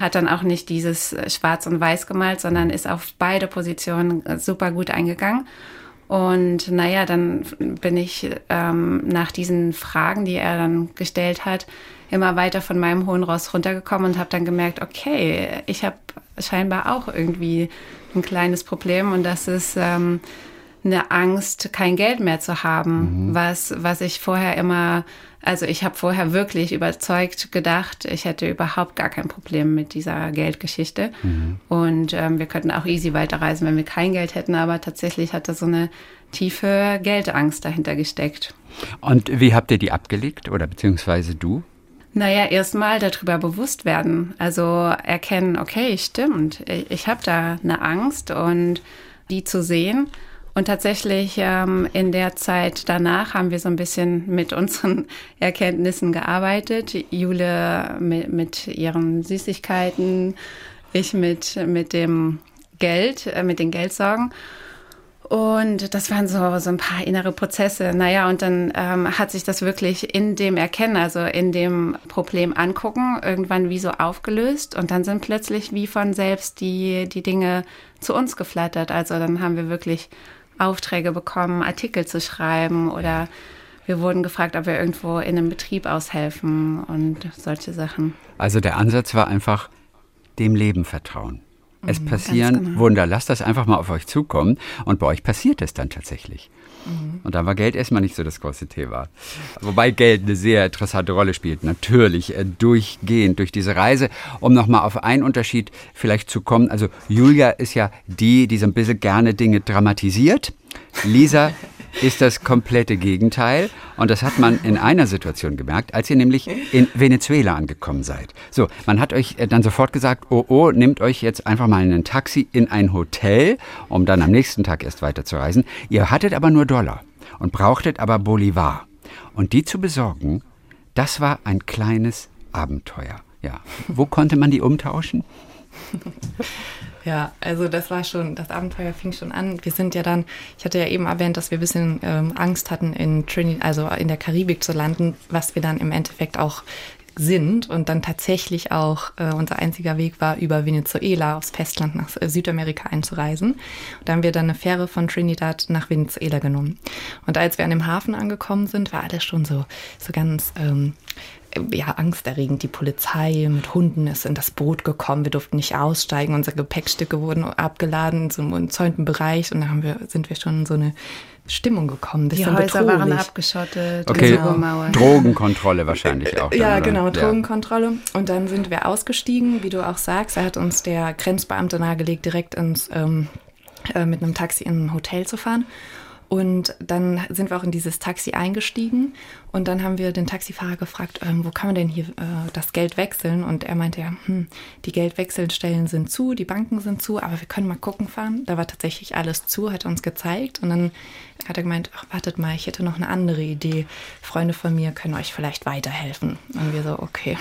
hat dann auch nicht dieses äh, Schwarz und Weiß gemalt, sondern ist auf beide Positionen äh, super gut eingegangen. Und naja, dann bin ich ähm, nach diesen Fragen, die er dann gestellt hat, immer weiter von meinem hohen Ross runtergekommen und habe dann gemerkt, okay, ich habe scheinbar auch irgendwie ein kleines Problem und das ist ähm, eine Angst, kein Geld mehr zu haben, mhm. was, was ich vorher immer also ich habe vorher wirklich überzeugt gedacht, ich hätte überhaupt gar kein Problem mit dieser Geldgeschichte. Mhm. Und ähm, wir könnten auch easy weiterreisen, wenn wir kein Geld hätten. Aber tatsächlich hat da so eine tiefe Geldangst dahinter gesteckt. Und wie habt ihr die abgelegt oder beziehungsweise du? Naja, erstmal darüber bewusst werden. Also erkennen, okay, stimmt, ich, ich habe da eine Angst und die zu sehen Und tatsächlich ähm, in der Zeit danach haben wir so ein bisschen mit unseren Erkenntnissen gearbeitet. Jule mit, mit ihren Süßigkeiten, ich mit, mit dem Geld, äh, mit den Geldsorgen. Und das waren so, so ein paar innere Prozesse. Naja, und dann ähm, hat sich das wirklich in dem Erkennen, also in dem Problem angucken, irgendwann wie so aufgelöst. Und dann sind plötzlich wie von selbst die, die Dinge zu uns geflattert. Also dann haben wir wirklich Aufträge bekommen, Artikel zu schreiben oder wir wurden gefragt, ob wir irgendwo in einem Betrieb aushelfen und solche Sachen. Also der Ansatz war einfach dem Leben vertrauen. Es mhm, passieren genau. Wunder. Lasst das einfach mal auf euch zukommen. Und bei euch passiert es dann tatsächlich. Mhm. Und da war Geld erstmal nicht so das große Thema. Wobei Geld eine sehr interessante Rolle spielt. Natürlich äh, durchgehend durch diese Reise. Um nochmal auf einen Unterschied vielleicht zu kommen. Also Julia ist ja die, die so ein bisschen gerne Dinge dramatisiert. Lisa ist das komplette Gegenteil. Und das hat man in einer Situation gemerkt, als ihr nämlich in Venezuela angekommen seid. So, man hat euch äh, dann sofort gesagt, oh, oh, nehmt euch jetzt einfach mal ein Taxi in ein Hotel, um dann am nächsten Tag erst weiterzureisen. Ihr hattet aber nur Dollar und brauchtet aber Bolivar. Und die zu besorgen, das war ein kleines Abenteuer. Ja. Wo konnte man die umtauschen? Ja, also das war schon, das Abenteuer fing schon an. Wir sind ja dann, ich hatte ja eben erwähnt, dass wir ein bisschen ähm, Angst hatten, in Trinity, also in der Karibik zu landen, was wir dann im Endeffekt auch sind und dann tatsächlich auch äh, unser einziger Weg war, über Venezuela aufs Festland nach äh, Südamerika einzureisen. Und da haben wir dann eine Fähre von Trinidad nach Venezuela genommen. Und als wir an dem Hafen angekommen sind, war alles schon so, so ganz ähm, ja, angsterregend. Die Polizei mit Hunden ist in das Boot gekommen. Wir durften nicht aussteigen. Unsere Gepäckstücke wurden abgeladen in so einem umzäunten Bereich. Und da haben wir, sind wir schon in so eine Stimmung gekommen. Die Häuser waren abgeschottet. Okay, Drogenkontrolle wahrscheinlich auch. Dann, ja, genau, Drogenkontrolle. Und dann sind wir ausgestiegen, wie du auch sagst. Da hat uns der Grenzbeamte nahegelegt, direkt ins, ähm, äh, mit einem Taxi in ein Hotel zu fahren. Und dann sind wir auch in dieses Taxi eingestiegen und dann haben wir den Taxifahrer gefragt, ähm, wo kann man denn hier äh, das Geld wechseln? Und er meinte ja, hm, die Geldwechselstellen sind zu, die Banken sind zu, aber wir können mal gucken fahren. Da war tatsächlich alles zu, hat er uns gezeigt und dann hat er gemeint, ach, wartet mal, ich hätte noch eine andere Idee. Freunde von mir können euch vielleicht weiterhelfen. Und wir so, okay,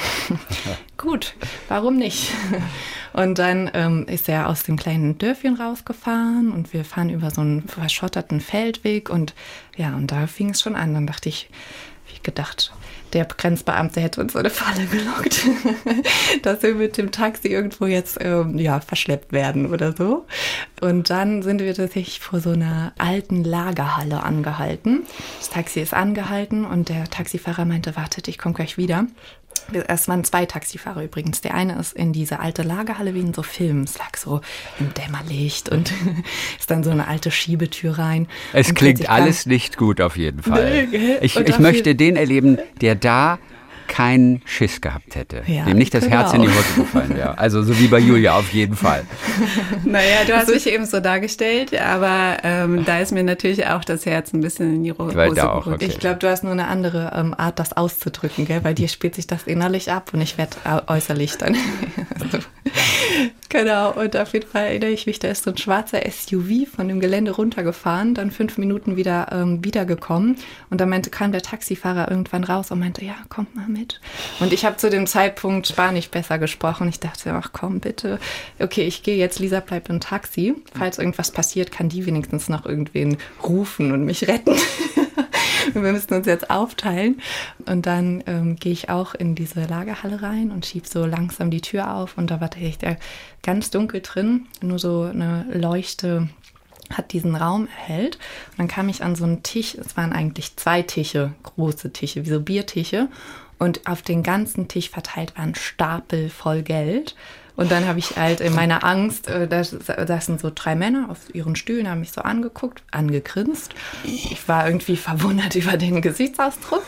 gut, warum nicht? Und dann ähm, ist er aus dem kleinen Dörfchen rausgefahren und wir fahren über so einen verschotterten Feldweg und ja, und da fing es schon an. Dann dachte ich, gedacht, der Grenzbeamte hätte uns so eine Falle gelockt, dass wir mit dem Taxi irgendwo jetzt ähm, ja, verschleppt werden oder so. Und dann sind wir tatsächlich vor so einer alten Lagerhalle angehalten. Das Taxi ist angehalten und der Taxifahrer meinte, wartet, ich komme gleich wieder. Es waren zwei Taxifahrer übrigens. Der eine ist in diese alte Lagerhalle wie in so Filmen. Es lag so im Dämmerlicht und ist dann so eine alte Schiebetür rein. Es klingt alles nicht gut auf jeden Fall. ich, ich möchte den erleben, der da keinen Schiss gehabt hätte, ja, dem nicht das Herz auch. in die Hose gefallen wäre. Also so wie bei Julia auf jeden Fall. Naja, du hast mich eben so dargestellt, aber ähm, da ist mir natürlich auch das Herz ein bisschen in die Hose auch, okay. Ich glaube, du hast nur eine andere ähm, Art, das auszudrücken, gell? Bei dir spielt sich das innerlich ab und ich werde äußerlich dann. genau, und auf jeden Fall erinnere ich mich, da ist so ein schwarzer SUV von dem Gelände runtergefahren, dann fünf Minuten wieder ähm, wiedergekommen und dann meinte, kam der Taxifahrer irgendwann raus und meinte, ja, kommt mal mit. Und ich habe zu dem Zeitpunkt Spanisch besser gesprochen. Ich dachte, ach komm, bitte. Okay, ich gehe jetzt, Lisa bleibt im Taxi. Falls irgendwas passiert, kann die wenigstens noch irgendwen rufen und mich retten. wir müssen uns jetzt aufteilen. Und dann ähm, gehe ich auch in diese Lagerhalle rein und schiebe so langsam die Tür auf. Und da war tatsächlich ganz dunkel drin, nur so eine Leuchte hat diesen Raum erhellt. Und dann kam ich an so einen Tisch, es waren eigentlich zwei Tische, große Tische, wie so Biertische. Und auf den ganzen Tisch verteilt war ein Stapel voll Geld. Und dann habe ich halt in meiner Angst, äh, da saßen so drei Männer auf ihren Stühlen, haben mich so angeguckt, angegrinst. Ich war irgendwie verwundert über den Gesichtsausdruck.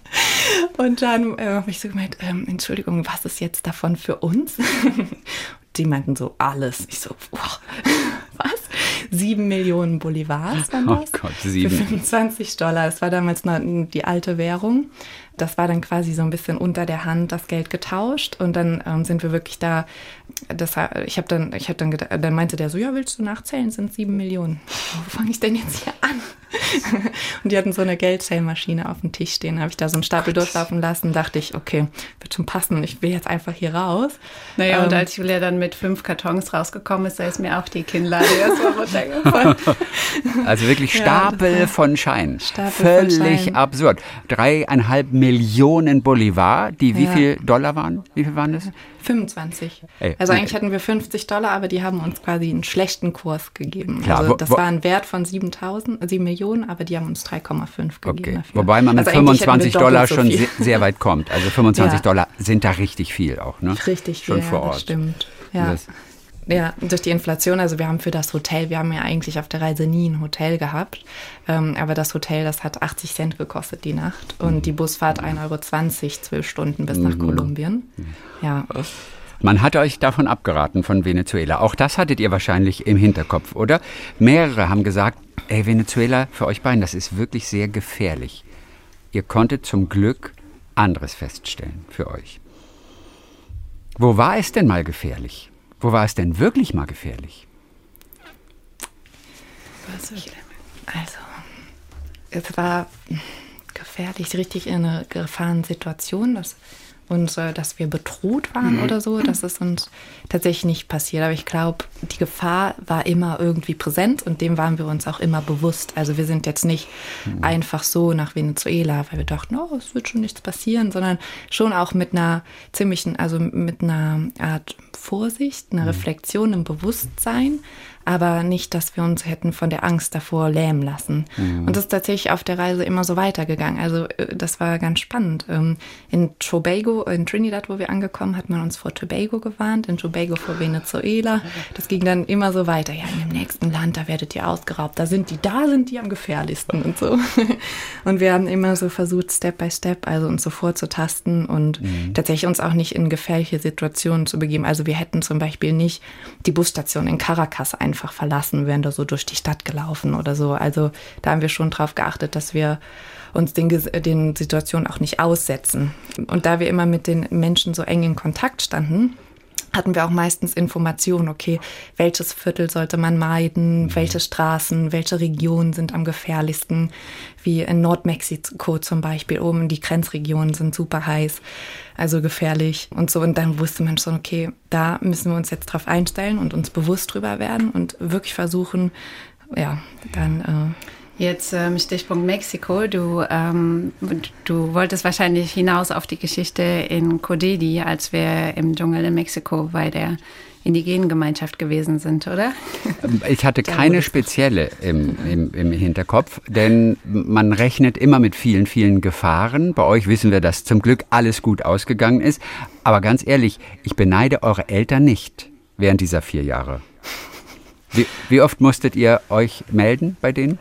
Und dann äh, habe ich so gemeint, ähm, Entschuldigung, was ist jetzt davon für uns? Die meinten so, alles. Ich so, boah, was? Sieben Millionen Bolivars waren oh das? Oh Gott, sieben. Für 25 Dollar. Das war damals noch die alte Währung. Das war dann quasi so ein bisschen unter der Hand das Geld getauscht und dann ähm, sind wir wirklich da. Das, ich habe dann, ich habe dann, gedacht, dann meinte der so, ja, willst du nachzählen? Sind sieben Millionen. Wo fange ich denn jetzt hier an? und die hatten so eine Geldzählmaschine auf dem Tisch stehen. Habe ich da so einen Stapel durchlaufen lassen, dachte ich, okay, wird schon passen. Ich will jetzt einfach hier raus. Naja, ähm, und als Julia dann mit fünf Kartons rausgekommen ist, da ist mir auch die Kinnlade erstmal runtergefallen. Also wirklich Stapel ja, von Scheinen. Stapel Völlig von Schein. absurd. Dreieinhalb Millionen Bolivar, die wie ja. viel Dollar waren? Wie viel waren das? 25. Ey, also eigentlich hatten wir 50 Dollar, aber die haben uns quasi einen schlechten Kurs gegeben. Klar, also das wo, wo, war ein Wert von 7.000, 7 Millionen, aber die haben uns 3,5 gegeben. Okay. Dafür. Wobei man mit also 25 Dollar schon so sehr, weit kommt. Also 25 ja. Dollar sind da richtig viel auch, ne? Richtig viel, schon vor Ort. das stimmt. Ja. Das, ja, durch die Inflation, also wir haben für das Hotel, wir haben ja eigentlich auf der Reise nie ein Hotel gehabt, ähm, aber das Hotel, das hat 80 Cent gekostet die Nacht und mhm. die Busfahrt 1,20 Euro, zwölf Stunden bis nach mhm. Kolumbien. Ja. Man hat euch davon abgeraten, von Venezuela. Auch das hattet ihr wahrscheinlich im Hinterkopf, oder? Mehrere haben gesagt, ey, Venezuela für euch beiden, das ist wirklich sehr gefährlich. Ihr konntet zum Glück anderes feststellen für euch. Wo war es denn mal gefährlich? Wo war es denn wirklich mal gefährlich? Also, es war gefährlich, richtig in einer Gefahrensituation. Das und äh, dass wir bedroht waren mhm. oder so. Das ist uns tatsächlich nicht passiert. Aber ich glaube, die Gefahr war immer irgendwie präsent und dem waren wir uns auch immer bewusst. Also wir sind jetzt nicht mhm. einfach so nach Venezuela, weil wir dachten, oh, es wird schon nichts passieren, sondern schon auch mit einer ziemlichen, also mit einer Art Vorsicht, einer mhm. Reflexion, einem Bewusstsein aber nicht, dass wir uns hätten von der Angst davor lähmen lassen. Mhm. Und das ist tatsächlich auf der Reise immer so weitergegangen. Also äh, das war ganz spannend. Ähm, in Tobago, in Trinidad, wo wir angekommen, hat man uns vor Tobago gewarnt, in Tobago vor Venezuela. Das ging dann immer so weiter. Ja, in dem nächsten Land, da werdet ihr ausgeraubt. Da sind die, da sind die am gefährlichsten und so. Und wir haben immer so versucht, Step by Step, also uns so vorzutasten und mhm. tatsächlich uns auch nicht in gefährliche Situationen zu begeben. Also wir hätten zum Beispiel nicht die Busstation in Caracas ein einfach verlassen, wären da so durch die Stadt gelaufen oder so. Also da haben wir schon drauf geachtet, dass wir uns den, den Situationen auch nicht aussetzen. Und da wir immer mit den Menschen so eng in Kontakt standen, hatten wir auch meistens Informationen, okay, welches Viertel sollte man meiden, welche Straßen, welche Regionen sind am gefährlichsten, wie in Nordmexiko zum Beispiel, oben die Grenzregionen sind super heiß, also gefährlich und so. Und dann wusste man schon, okay, da müssen wir uns jetzt drauf einstellen und uns bewusst drüber werden und wirklich versuchen, ja, dann äh, Jetzt ähm, Stichpunkt Mexiko. Du, ähm, du wolltest wahrscheinlich hinaus auf die Geschichte in Codedi, als wir im Dschungel in Mexiko bei der indigenen Gemeinschaft gewesen sind, oder? Ich hatte keine spezielle im, im, im, Hinterkopf, denn man rechnet immer mit vielen, vielen Gefahren. Bei euch wissen wir, dass zum Glück alles gut ausgegangen ist. Aber ganz ehrlich, ich beneide eure Eltern nicht während dieser vier Jahre. Wie, wie oft musstet ihr euch melden bei denen?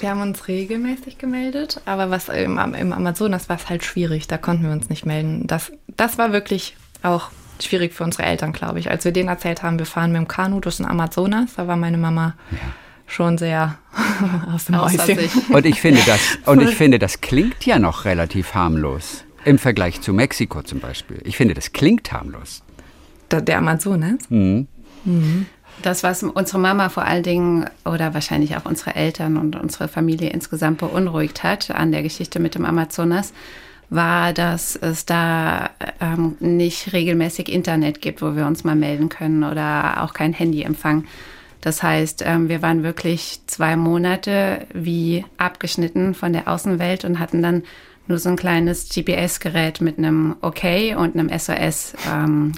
Wir haben uns regelmäßig gemeldet, aber was im, im Amazonas war es halt schwierig, da konnten wir uns nicht melden. Das, das war wirklich auch schwierig für unsere Eltern, glaube ich. Als wir denen erzählt haben, wir fahren mit dem Kanu durch den Amazonas, da war meine Mama ja. schon sehr aus dem Häuschen. Und ich finde das, und ich finde, das klingt ja noch relativ harmlos. Im Vergleich zu Mexiko zum Beispiel. Ich finde, das klingt harmlos. Der, der Amazonas? Mhm. Mhm. Das, was unsere Mama vor allen Dingen oder wahrscheinlich auch unsere Eltern und unsere Familie insgesamt beunruhigt hat an der Geschichte mit dem Amazonas, war, dass es da ähm, nicht regelmäßig Internet gibt, wo wir uns mal melden können oder auch kein Handyempfang. Das heißt, ähm, wir waren wirklich zwei Monate wie abgeschnitten von der Außenwelt und hatten dann nur so ein kleines GPS-Gerät mit einem OK und einem SOS-Knopf. Ähm,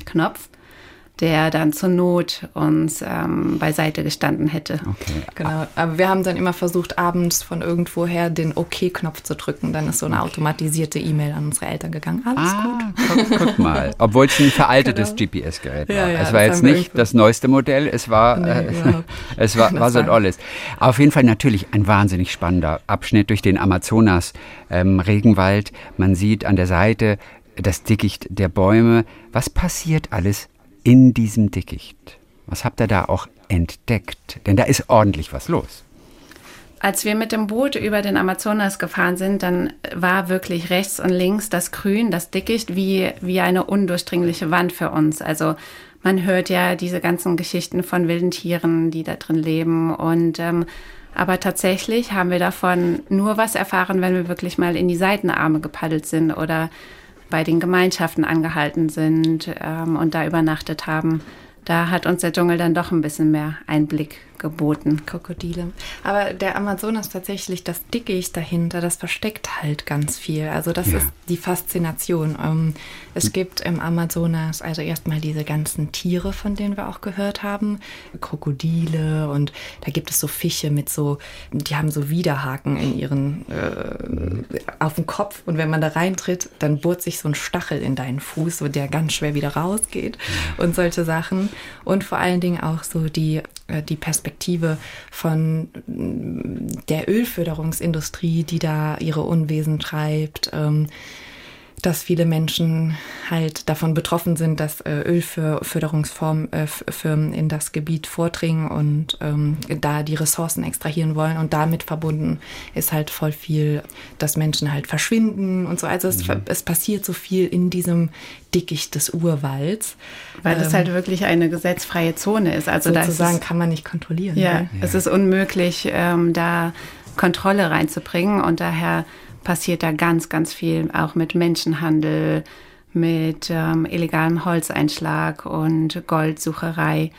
der dann zur Not uns ähm, beiseite gestanden hätte. Okay. Genau, aber wir haben dann immer versucht, abends von irgendwoher den OK-Knopf zu drücken. Dann ist so eine okay. automatisierte E-Mail an unsere Eltern gegangen. Alles ah, gut. Guck, guck mal, obwohl es ein veraltetes genau. GPS-Gerät war. Ja, ja, es war jetzt nicht das neueste Modell, es war, nee, äh, es war, war so ein olles. Auf jeden Fall natürlich ein wahnsinnig spannender Abschnitt durch den Amazonas, ähm, Regenwald. Man sieht an der Seite das Dickicht der Bäume. Was passiert alles in diesem Dickicht? Was habt ihr da auch entdeckt? Denn da ist ordentlich was los. Als wir mit dem Boot über den Amazonas gefahren sind, dann war wirklich rechts und links das Grün, das Dickicht, wie, wie eine undurchdringliche Wand für uns. Also man hört ja diese ganzen Geschichten von wilden Tieren, die da drin leben. Und ähm, aber tatsächlich haben wir davon nur was erfahren, wenn wir wirklich mal in die Seitenarme gepaddelt sind oder bei den Gemeinschaften angehalten sind ähm, und da übernachtet haben. Da hat uns der Dschungel dann doch ein bisschen mehr Einblick geboten. Krokodile. Aber der Amazonas tatsächlich, das Dickicht dahinter, das versteckt halt ganz viel. Also das ja. ist die Faszination. Ähm, es gibt im Amazonas also erstmal diese ganzen Tiere, von denen wir auch gehört haben. Krokodile und da gibt es so Fische mit so, die haben so Widerhaken in ihren, äh, auf dem Kopf. Und wenn man da reintritt, dann bohrt sich so ein Stachel in deinen Fuß, so der ganz schwer wieder rausgeht und solche Sachen. Und vor allen Dingen auch so die, die Perspektive von der Ölförderungsindustrie, die da ihre Unwesen treibt. Dass viele Menschen halt davon betroffen sind, dass äh, Ölförderungsfirmen äh, in das Gebiet vordringen und ähm, da die Ressourcen extrahieren wollen. Und damit verbunden ist halt voll viel, dass Menschen halt verschwinden und so. Also es, mhm. es passiert so viel in diesem Dickicht des Urwalds. Weil das halt ähm, halt wirklich eine gesetzfreie Zone ist. Also sozusagen kann man nicht kontrollieren. Ja, ja. es ist unmöglich, ähm, da Kontrolle reinzubringen und daher passiert da ganz, ganz viel, auch mit Menschenhandel, mit ähm, illegalem Holzeinschlag und Goldsucherei.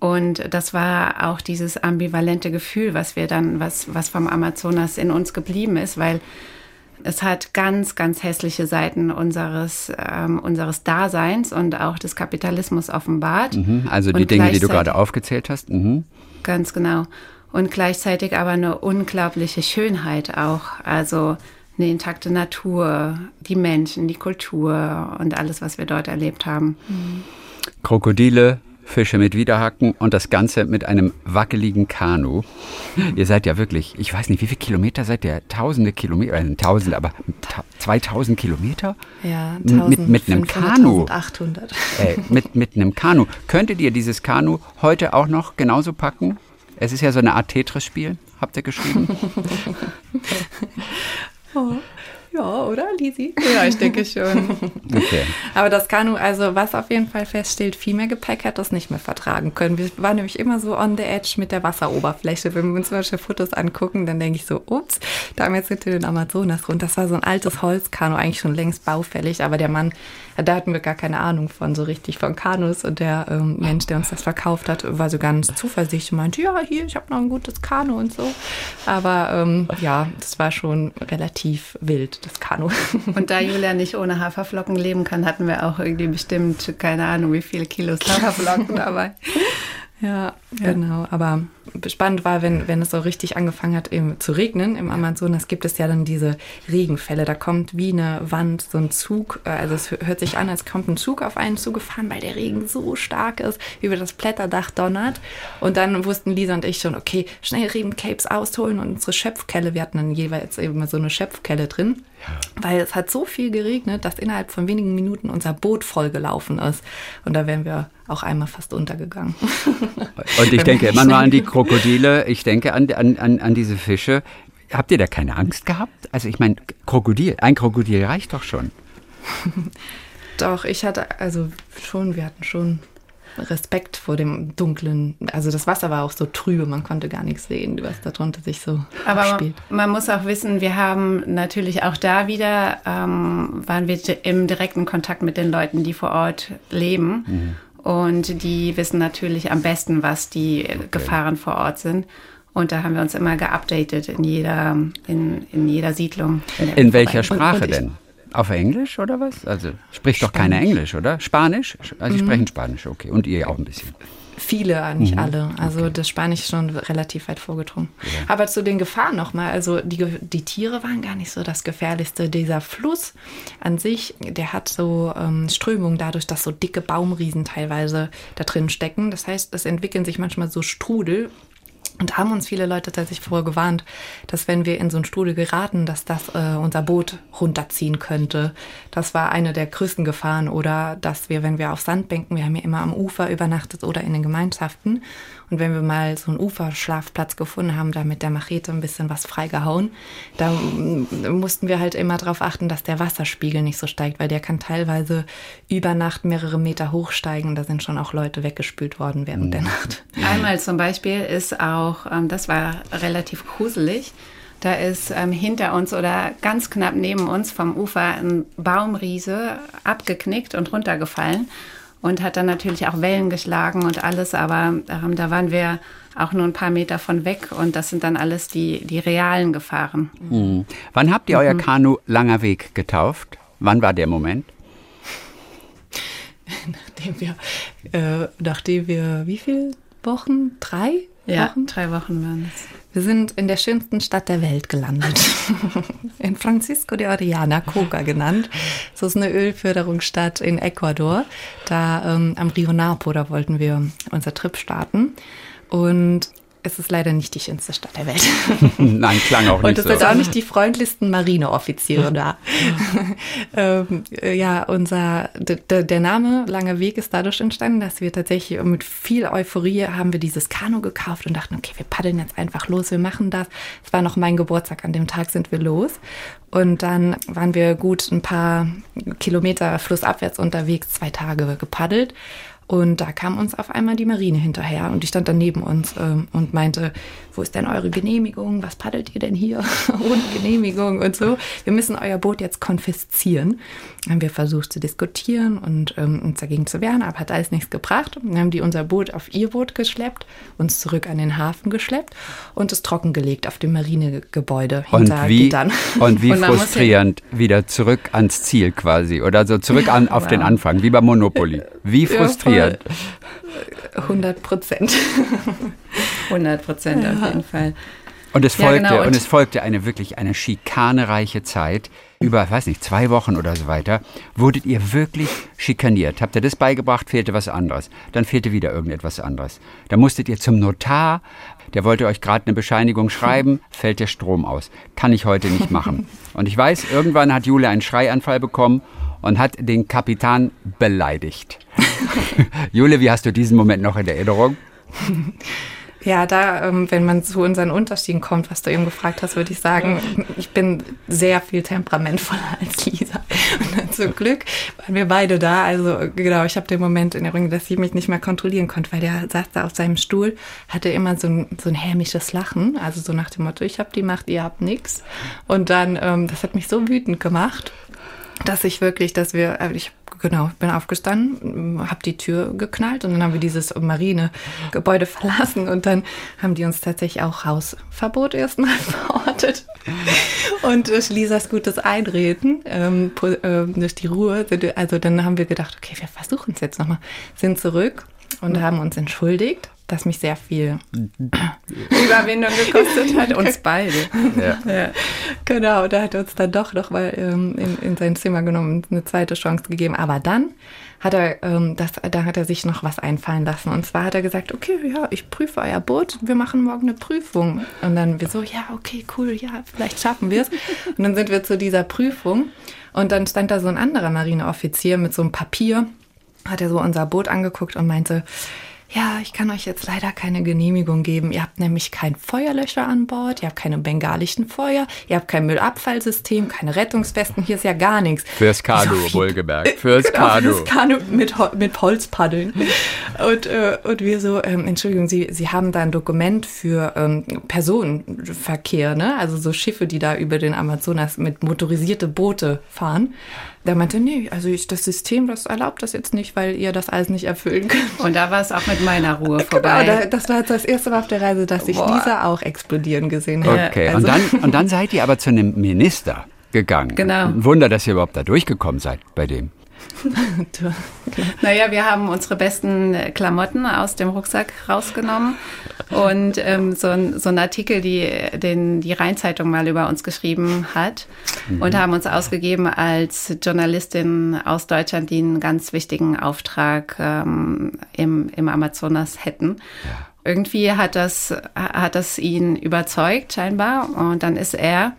Und das war auch dieses ambivalente Gefühl, was wir dann, was, was vom Amazonas in uns geblieben ist, weil es hat ganz, ganz hässliche Seiten unseres, ähm, unseres Daseins und auch des Kapitalismus offenbart. Mhm, also die Dinge, die du gerade aufgezählt hast. Mhm. Ganz genau. Und gleichzeitig aber eine unglaubliche Schönheit auch. Also eine intakte Natur, die Menschen, die Kultur und alles, was wir dort erlebt haben. Krokodile, Fische mit Widerhaken und das Ganze mit einem wackeligen Kanu. Ihr seid ja wirklich, ich weiß nicht, wie viele Kilometer seid ihr? Tausende Kilometer, äh, tausende, aber 2000 Kilometer? Ja, 1000, mit, mit einem Kanu. 800. Äh, mit, mit einem Kanu. Könntet ihr dieses Kanu heute auch noch genauso packen? Es ist ja so eine Art Tetris-Spiel, habt ihr geschrieben? Oh. Ja, oder, Lisi? Ja, ich denke schon. Okay. Aber das Kanu, also was auf jeden Fall feststeht, viel mehr Gepäck hat das nicht mehr vertragen können. Wir waren nämlich immer so on the edge mit der Wasseroberfläche. Wenn wir uns zum Beispiel Fotos angucken, dann denke ich so, ups, damals sind wir den Amazonas rund. Das war so ein altes Holzkanu, eigentlich schon längst baufällig, aber der Mann, da hatten wir gar keine Ahnung von, so richtig von Kanus. Und der ähm, Mensch, der uns das verkauft hat, war so ganz zuversichtlich und meinte, ja, hier, ich habe noch ein gutes Kanu und so. Aber ähm, ja, das war schon relativ wild das Kanu. Und da Julia nicht ohne Haferflocken leben kann, hatten wir auch irgendwie bestimmt, keine Ahnung, wie viele Kilos Haferflocken dabei. Ja, ja, genau. Aber spannend war, wenn, wenn es so richtig angefangen hat eben zu regnen im Amazonas, gibt es ja dann diese Regenfälle. Da kommt wie eine Wand so ein Zug, äh, also es hört sich an, als kommt ein Zug auf einen zugefahren, weil der Regen so stark ist, über das Blätterdach donnert. Und dann wussten Lisa und ich schon, okay, schnell Regencapes ausholen und unsere Schöpfkelle, wir hatten dann jeweils eben so eine Schöpfkelle drin. Ja. Weil es hat so viel geregnet, dass innerhalb von wenigen Minuten unser Boot vollgelaufen ist. Und da wären wir auch einmal fast untergegangen. Und ich denke immer nur an die Krokodile, ich denke an, an, an diese Fische. Habt ihr da keine Angst gehabt? Also ich meine, Krokodil, ein Krokodil reicht doch schon. doch, ich hatte, also schon, wir hatten schon Respekt vor dem dunklen, also das Wasser war auch so trübe, man konnte gar nichts sehen, was da drunter sich so Aber abspielt. man muss auch wissen, wir haben natürlich auch da wieder, ähm, waren wir im direkten Kontakt mit den Leuten, die vor Ort leben. Mhm. Und die wissen natürlich am besten, was die okay. Gefahren vor Ort sind. Und da haben wir uns immer geupdatet in jeder, in, in jeder Siedlung. In, in welcher Sprache und, und denn? Auf Englisch oder was? Also spricht doch keiner Englisch, oder? Spanisch? Also sie mhm. sprechen Spanisch, okay. Und ihr auch ein bisschen. Viele, nicht mhm. alle. Also okay. das Spanisch ist schon relativ weit vorgedrungen. Ja. Aber zu den Gefahren nochmal. Also die, die Tiere waren gar nicht so das Gefährlichste. Dieser Fluss an sich, der hat so ähm, Strömungen dadurch, dass so dicke Baumriesen teilweise da drin stecken. Das heißt, es entwickeln sich manchmal so Strudel und haben uns viele Leute tatsächlich vorher gewarnt, dass wenn wir in so einen Strudel geraten, dass das äh, unser Boot runterziehen könnte. Das war eine der größten Gefahren. Oder dass wir, wenn wir auf Sandbänken, wir haben ja immer am Ufer übernachtet oder in den Gemeinschaften. Und wenn wir mal so einen Uferschlafplatz gefunden haben, da mit der Machete ein bisschen was freigehauen, da mussten wir halt immer darauf achten, dass der Wasserspiegel nicht so steigt, weil der kann teilweise über Nacht mehrere Meter hochsteigen. Da sind schon auch Leute weggespült worden während mhm. der Nacht. Einmal zum Beispiel ist auch, ähm, das war relativ gruselig, da ist ähm, hinter uns oder ganz knapp neben uns vom Ufer ein Baumriese abgeknickt und runtergefallen und hat dann natürlich auch Wellen geschlagen und alles, aber ähm, da waren wir auch nur ein paar Meter von weg und das sind dann alles die, die realen Gefahren. Mhm. Wann habt ihr euer mhm. Kanu Langer Weg getauft? Wann war der Moment? nachdem wir, äh, nachdem wir, wie viele Wochen? Drei? Ja, Wochen? drei Wochen waren es. Wir sind in der schönsten Stadt der Welt gelandet. in Francisco de Oriana, Coca genannt. Das ist eine Ölförderungsstadt in Ecuador. Da ähm, am Rio Napo, da wollten wir unser Trip starten. Und es ist leider nicht die schönste Stadt der Welt. Nein, klang auch nicht Und es so. sind auch nicht die freundlichsten Marineoffiziere da. ähm, ja, unser, der Name Langer Weg ist dadurch entstanden, dass wir tatsächlich mit viel Euphorie haben wir dieses Kanu gekauft und dachten, okay, wir paddeln jetzt einfach los, wir machen das. Es war noch mein Geburtstag, an dem Tag sind wir los. Und dann waren wir gut ein paar Kilometer flussabwärts unterwegs, zwei Tage gepaddelt. Und da kam uns auf einmal die Marine hinterher und die stand dann neben uns ähm, und meinte, wo ist denn eure Genehmigung? Was paddelt ihr denn hier ohne Genehmigung und so? Wir müssen euer Boot jetzt konfiszieren. Dann haben wir versucht zu diskutieren und ähm, uns dagegen zu wehren, aber hat alles nichts gebracht. Dann haben die unser Boot auf ihr Boot geschleppt, uns zurück an den Hafen geschleppt und es trockengelegt auf dem Marinegebäude hinter und wie, Gittern. Und wie und frustrierend wieder zurück ans Ziel quasi oder so zurück an, auf wow. den Anfang, wie bei Monopoly. Wie frustrierend. Ja, 100 Prozent. 100 Prozent ja. auf jeden Fall. Und es folgte, ja, genau. und, und, es folgte eine wirklich eine schikanereiche Zeit. Über, weiß nicht, zwei Wochen oder so weiter, wurdet ihr wirklich schikaniert. Habt ihr das beigebracht, fehlte was anderes. Dann fehlte wieder irgendetwas anderes. Da musstet ihr zum Notar, der wollte euch gerade eine Bescheinigung schreiben, fällt der Strom aus. Kann ich heute nicht machen. Und ich weiß, irgendwann hat Jule einen Schreianfall bekommen und hat den Kapitän beleidigt. Jule, wie hast du diesen Moment noch in Erinnerung? Ja, da, ähm, wenn man zu unseren Unterschieden kommt, was du eben gefragt hast, würde ich sagen, ich bin sehr viel temperamentvoller als Lisa. Und dann zum Glück waren wir beide da. Also genau, ich habe den Moment in Erinnerung, dass ich mich nicht mehr kontrollieren konnte, weil der saß da auf seinem Stuhl, hatte immer so ein, so ein hämisches Lachen, also so nach dem Motto, ich habe die Macht, ihr habt nichts. Und dann, ähm, das hat mich so wütend gemacht dass ich wirklich, dass wir, äh, ich genau, bin aufgestanden, habe die Tür geknallt und dann haben wir dieses Marinegebäude verlassen und dann haben die uns tatsächlich auch Hausverbot erstmal verortet. Und durch Lisas gutes Einreden, ähm, äh, durch die Ruhe, also dann haben wir gedacht, okay, wir versuchen es jetzt nochmal, sind zurück und haben uns entschuldigt das mich sehr viel Überwindung gekostet hat, uns beide. Ja. ja. Genau, da hat er uns dann doch noch mal ähm, in, in sein Zimmer genommen, eine zweite Chance gegeben. Aber dann hat er, ähm, das, da hat er sich noch was einfallen lassen. Und zwar hat er gesagt, okay, ja, ich prüfe euer Boot, wir machen morgen eine Prüfung. Und dann wir so, ja, okay, cool, ja, vielleicht schaffen wir es. Und dann sind wir zu dieser Prüfung und dann stand da so ein anderer Marineoffizier mit so einem Papier, hat er so unser Boot angeguckt und meinte, ja, ich kann euch jetzt leider keine Genehmigung geben. Ihr habt nämlich kein Feuerlöscher an Bord, ihr habt keine bengalischen Feuer, ihr habt kein Müllabfallsystem, keine Rettungswesten, hier ist ja gar nichts. Fürs Kanu, so wohlgemerkt. Fürs genau, Kanu. Fürs Kanu mit, mit Holzpaddeln. und, äh, und wir so, ähm, Entschuldigung, Sie, Sie haben da ein Dokument für ähm, Personenverkehr, ne? Also so Schiffe, die da über den Amazonas mit motorisierte Boote fahren. Der meinte, nee, also ich, das System, das erlaubt das jetzt nicht, weil ihr das alles nicht erfüllen könnt. Und da war es auch mit meiner Ruhe genau, vorbei. Genau, das war das erste Mal auf der Reise, dass ich Boah. Lisa auch explodieren gesehen habe. Okay, also. und, dann, und dann seid ihr aber zu einem Minister gegangen. Genau. Ein Wunder, dass ihr überhaupt da durchgekommen seid bei dem. naja, wir haben unsere besten Klamotten aus dem Rucksack rausgenommen und ähm, so, ein, so ein Artikel, die den die Rheinzeitung mal über uns geschrieben hat mhm. und haben uns ausgegeben als Journalistin aus Deutschland, die einen ganz wichtigen Auftrag ähm, im, im Amazonas hätten. Ja. Irgendwie hat das, hat das ihn überzeugt, scheinbar. Und dann ist er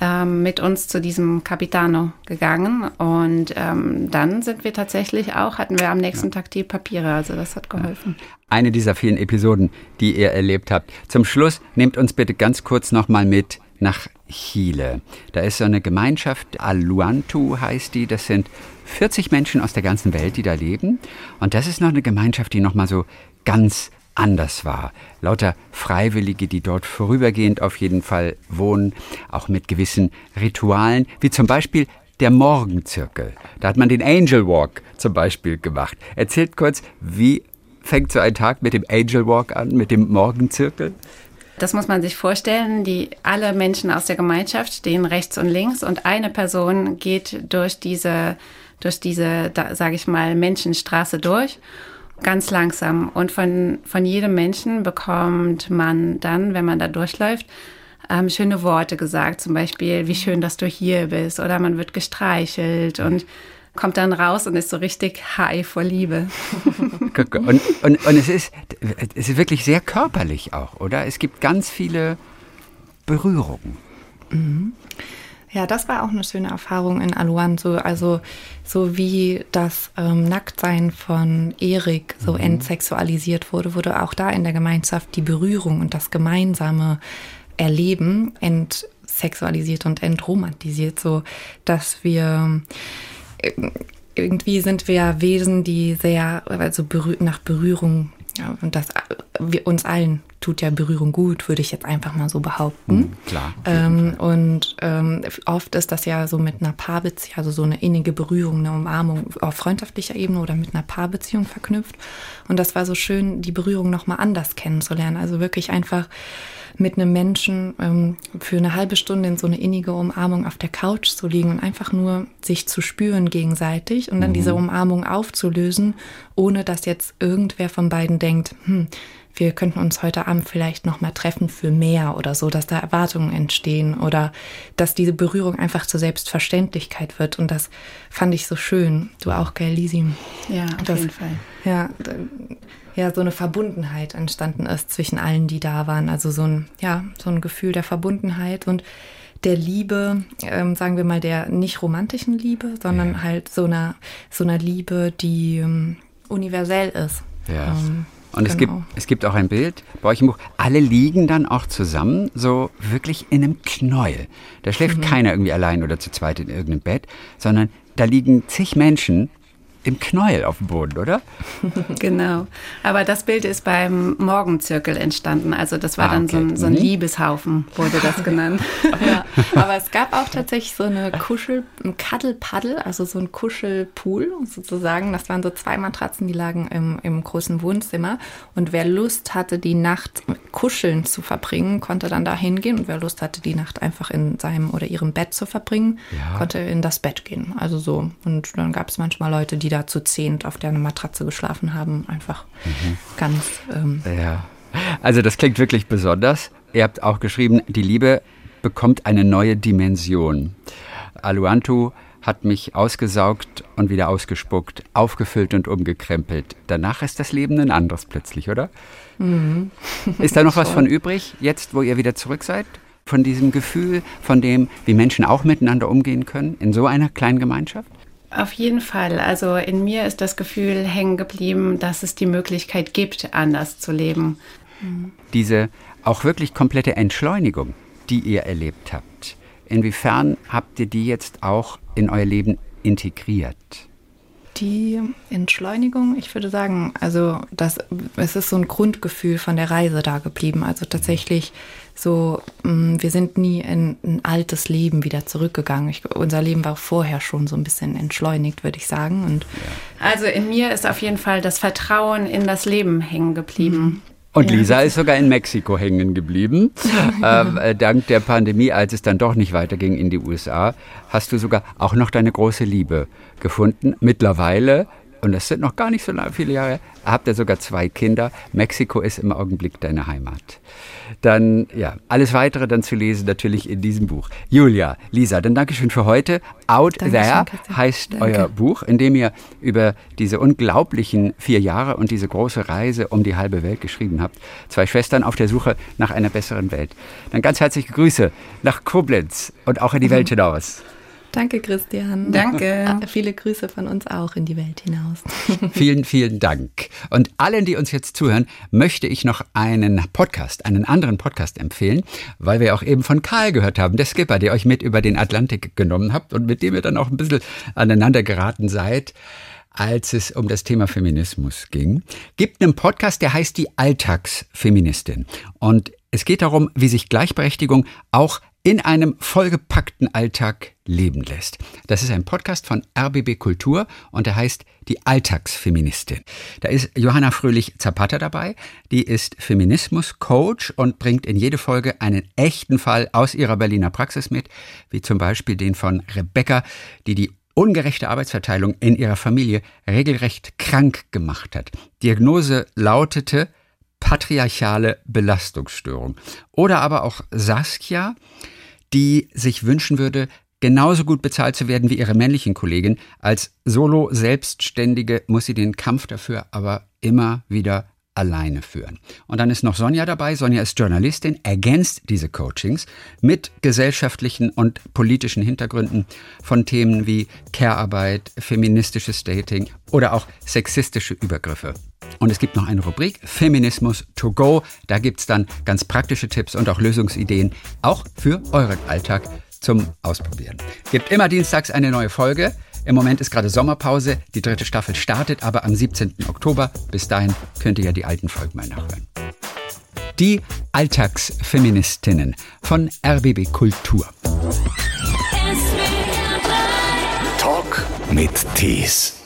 ähm, mit uns zu diesem Capitano gegangen. Und ähm, dann sind wir tatsächlich auch, hatten wir am nächsten Tag die Papiere. Also das hat geholfen. Eine dieser vielen Episoden, die ihr erlebt habt. Zum Schluss nehmt uns bitte ganz kurz nochmal mit nach Chile. Da ist so eine Gemeinschaft, Aluantu heißt die. Das sind 40 Menschen aus der ganzen Welt, die da leben. Und das ist noch eine Gemeinschaft, die nochmal so ganz anders war. Lauter Freiwillige, die dort vorübergehend auf jeden Fall wohnen, auch mit gewissen Ritualen, wie zum Beispiel der Morgenzirkel. Da hat man den Angel Walk zum Beispiel gemacht. Erzählt kurz, wie fängt so ein Tag mit dem Angel Walk an, mit dem Morgenzirkel? Das muss man sich vorstellen. Die alle Menschen aus der Gemeinschaft stehen rechts und links und eine Person geht durch diese durch diese, sage ich mal, Menschenstraße durch ganz langsam. Und von, von jedem Menschen bekommt man dann, wenn man da durchläuft, ähm, schöne Worte gesagt. Zum Beispiel, wie schön, dass du hier bist. Oder man wird gestreichelt und kommt dann raus und ist so richtig high vor Liebe. und, und, und es, ist, es ist wirklich sehr körperlich auch, oder? Es gibt ganz viele Berührungen. Mhm. Ja, das war auch eine schöne Erfahrung in Aluan, so, also so wie das ähm, Nacktsein von Erik so mhm. entsexualisiert wurde, wurde auch da in der Gemeinschaft die Berührung und das gemeinsame Erleben entsexualisiert und entromantisiert, so dass wir äh, irgendwie sind wir Wesen, die sehr also berühr nach Berührung ja, und das wir, uns allen tut ja Berührung gut, würde ich jetzt einfach mal so behaupten. Mhm, klar. Ähm, und ähm, oft ist das ja so mit einer Paarbeziehung, also so eine innige Berührung, eine Umarmung auf freundschaftlicher Ebene oder mit einer Paarbeziehung verknüpft. Und das war so schön, die Berührung nochmal anders kennenzulernen. Also wirklich einfach mit einem Menschen ähm, für eine halbe Stunde in so eine innige Umarmung auf der Couch zu liegen und einfach nur sich zu spüren gegenseitig und dann mhm. diese Umarmung aufzulösen, ohne dass jetzt irgendwer von beiden denkt, hm, wir könnten uns heute Abend vielleicht noch mal treffen für mehr oder so, dass da Erwartungen entstehen oder dass diese Berührung einfach zur Selbstverständlichkeit wird. Und das fand ich so schön. Du auch, gell, Lisi? Ja, auf das, jeden Fall. Ja, ja, so eine Verbundenheit entstanden ist zwischen allen, die da waren. Also so ein, ja, so ein Gefühl der Verbundenheit und der Liebe, ähm, sagen wir mal, der nicht romantischen Liebe, sondern ja. halt so einer, so einer Liebe, die ähm, universell ist. Ja. Ähm, und genau. es, gibt, es gibt auch ein Bild bei euch im Buch. Alle liegen dann auch zusammen, so wirklich in einem Knäuel. Da schläft mhm. keiner irgendwie allein oder zu zweit in irgendeinem Bett, sondern da liegen zig Menschen im Knäuel auf dem Boden, oder? genau. Aber das Bild ist beim Morgenzirkel entstanden. Also das war ah, dann so ein, so ein, mhm. Liebeshaufen, wurde das genannt. ja, aber es gab auch tatsächlich so eine Kuschel, ein Kaddelpaddel, also so ein Kuschelpool sozusagen. Das waren so zwei Matratzen, die lagen im, im großen Wohnzimmer. Und wer Lust hatte, die Nacht kuscheln zu verbringen, konnte dann da hingehen. Und wer Lust hatte, die Nacht einfach in seinem oder ihrem Bett zu verbringen, ja. konnte in das Bett gehen. Also so. Und dann gab es manchmal Leute, die da da zu zehnt auf der Matratze geschlafen haben. Einfach mhm. ganz. Ähm ja. Also das klingt wirklich besonders. Ihr habt auch geschrieben, die Liebe bekommt eine neue Dimension. Aluantu hat mich ausgesaugt und wieder ausgespuckt, aufgefüllt und umgekrempelt. Danach ist das Leben ein anderes plötzlich, oder? Mhm. Ist da noch was von übrig, jetzt wo ihr wieder zurück seid? Von diesem Gefühl, von dem, wie Menschen auch miteinander umgehen können in so einer kleinen Gemeinschaft? Auf jeden Fall. Also in mir ist das Gefühl hängen geblieben, dass es die Möglichkeit gibt, anders zu leben. Diese auch wirklich komplette Entschleunigung, die ihr erlebt habt, inwiefern habt ihr die jetzt auch in euer Leben integriert? Die Entschleunigung, ich würde sagen, also das, es ist so ein Grundgefühl von der Reise da geblieben. Also tatsächlich so, mm, wir sind nie in ein altes Leben wieder zurückgegangen. Ich, unser Leben war vorher schon so ein bisschen entschleunigt, würde ich sagen. Und also in mir ist auf jeden Fall das Vertrauen in das Leben hängen geblieben. Mhm. Und Lisa ist sogar in Mexiko hängen geblieben. ähm, äh, dank der Pandemie, als es dann doch nicht weiterging in die USA, hast du sogar auch noch deine große Liebe gefunden. Mittlerweile und das sind noch gar nicht so viele Jahre, habt ihr sogar zwei Kinder. Mexiko ist im Augenblick deine Heimat. Dann, ja, alles weitere dann zu lesen natürlich in diesem Buch. Julia, Lisa, dann Dankeschön für heute. Out Dankeschön, There Katja. heißt Danke. euer Buch, in dem ihr über diese unglaublichen vier Jahre und diese große Reise um die halbe Welt geschrieben habt. Zwei Schwestern auf der Suche nach einer besseren Welt. Dann ganz herzliche Grüße nach Koblenz und auch in die Welt hinaus. Danke, Christian. Danke. Ah, Viele Grüße von uns auch in die Welt hinaus. Vielen, vielen Dank. Und allen, die uns jetzt zuhören, möchte ich noch einen Podcast, einen anderen Podcast empfehlen, weil wir auch eben von Karl gehört haben, der Skipper, der euch mit über den Atlantik genommen habt und mit dem ihr dann auch ein bisschen aneinander geraten seid als es um das Thema Feminismus ging, gibt einen Podcast, der heißt die Alltagsfeministin. Und es geht darum, wie sich Gleichberechtigung auch in einem vollgepackten Alltag leben lässt. Das ist ein Podcast von RBB Kultur und der heißt Die Alltagsfeministin. Da ist Johanna Fröhlich Zapata dabei. Die ist Feminismus-Coach und bringt in jede Folge einen echten Fall aus ihrer Berliner Praxis mit, wie zum Beispiel den von Rebecca, die die ungerechte Arbeitsverteilung in ihrer Familie regelrecht krank gemacht hat. Diagnose lautete patriarchale Belastungsstörung. Oder aber auch Saskia, die sich wünschen würde, genauso gut bezahlt zu werden wie ihre männlichen Kollegen. Als Solo-Selbstständige muss sie den Kampf dafür aber immer wieder alleine führen. Und dann ist noch Sonja dabei. Sonja ist Journalistin, ergänzt diese Coachings mit gesellschaftlichen und politischen Hintergründen von Themen wie Care-Arbeit, feministisches Dating oder auch sexistische Übergriffe. Und es gibt noch eine Rubrik Feminismus to go. Da gibt's dann ganz praktische Tipps und auch Lösungsideen, auch für euren Alltag zum Ausprobieren. Gibt immer dienstags eine neue Folge. Im Moment ist gerade Sommerpause. Die dritte Staffel startet aber am 17. Oktober. Bis dahin könnt ihr ja die alten Folgen mal nachhören. Die Alltagsfeministinnen von RBB Kultur. Talk mit Tees.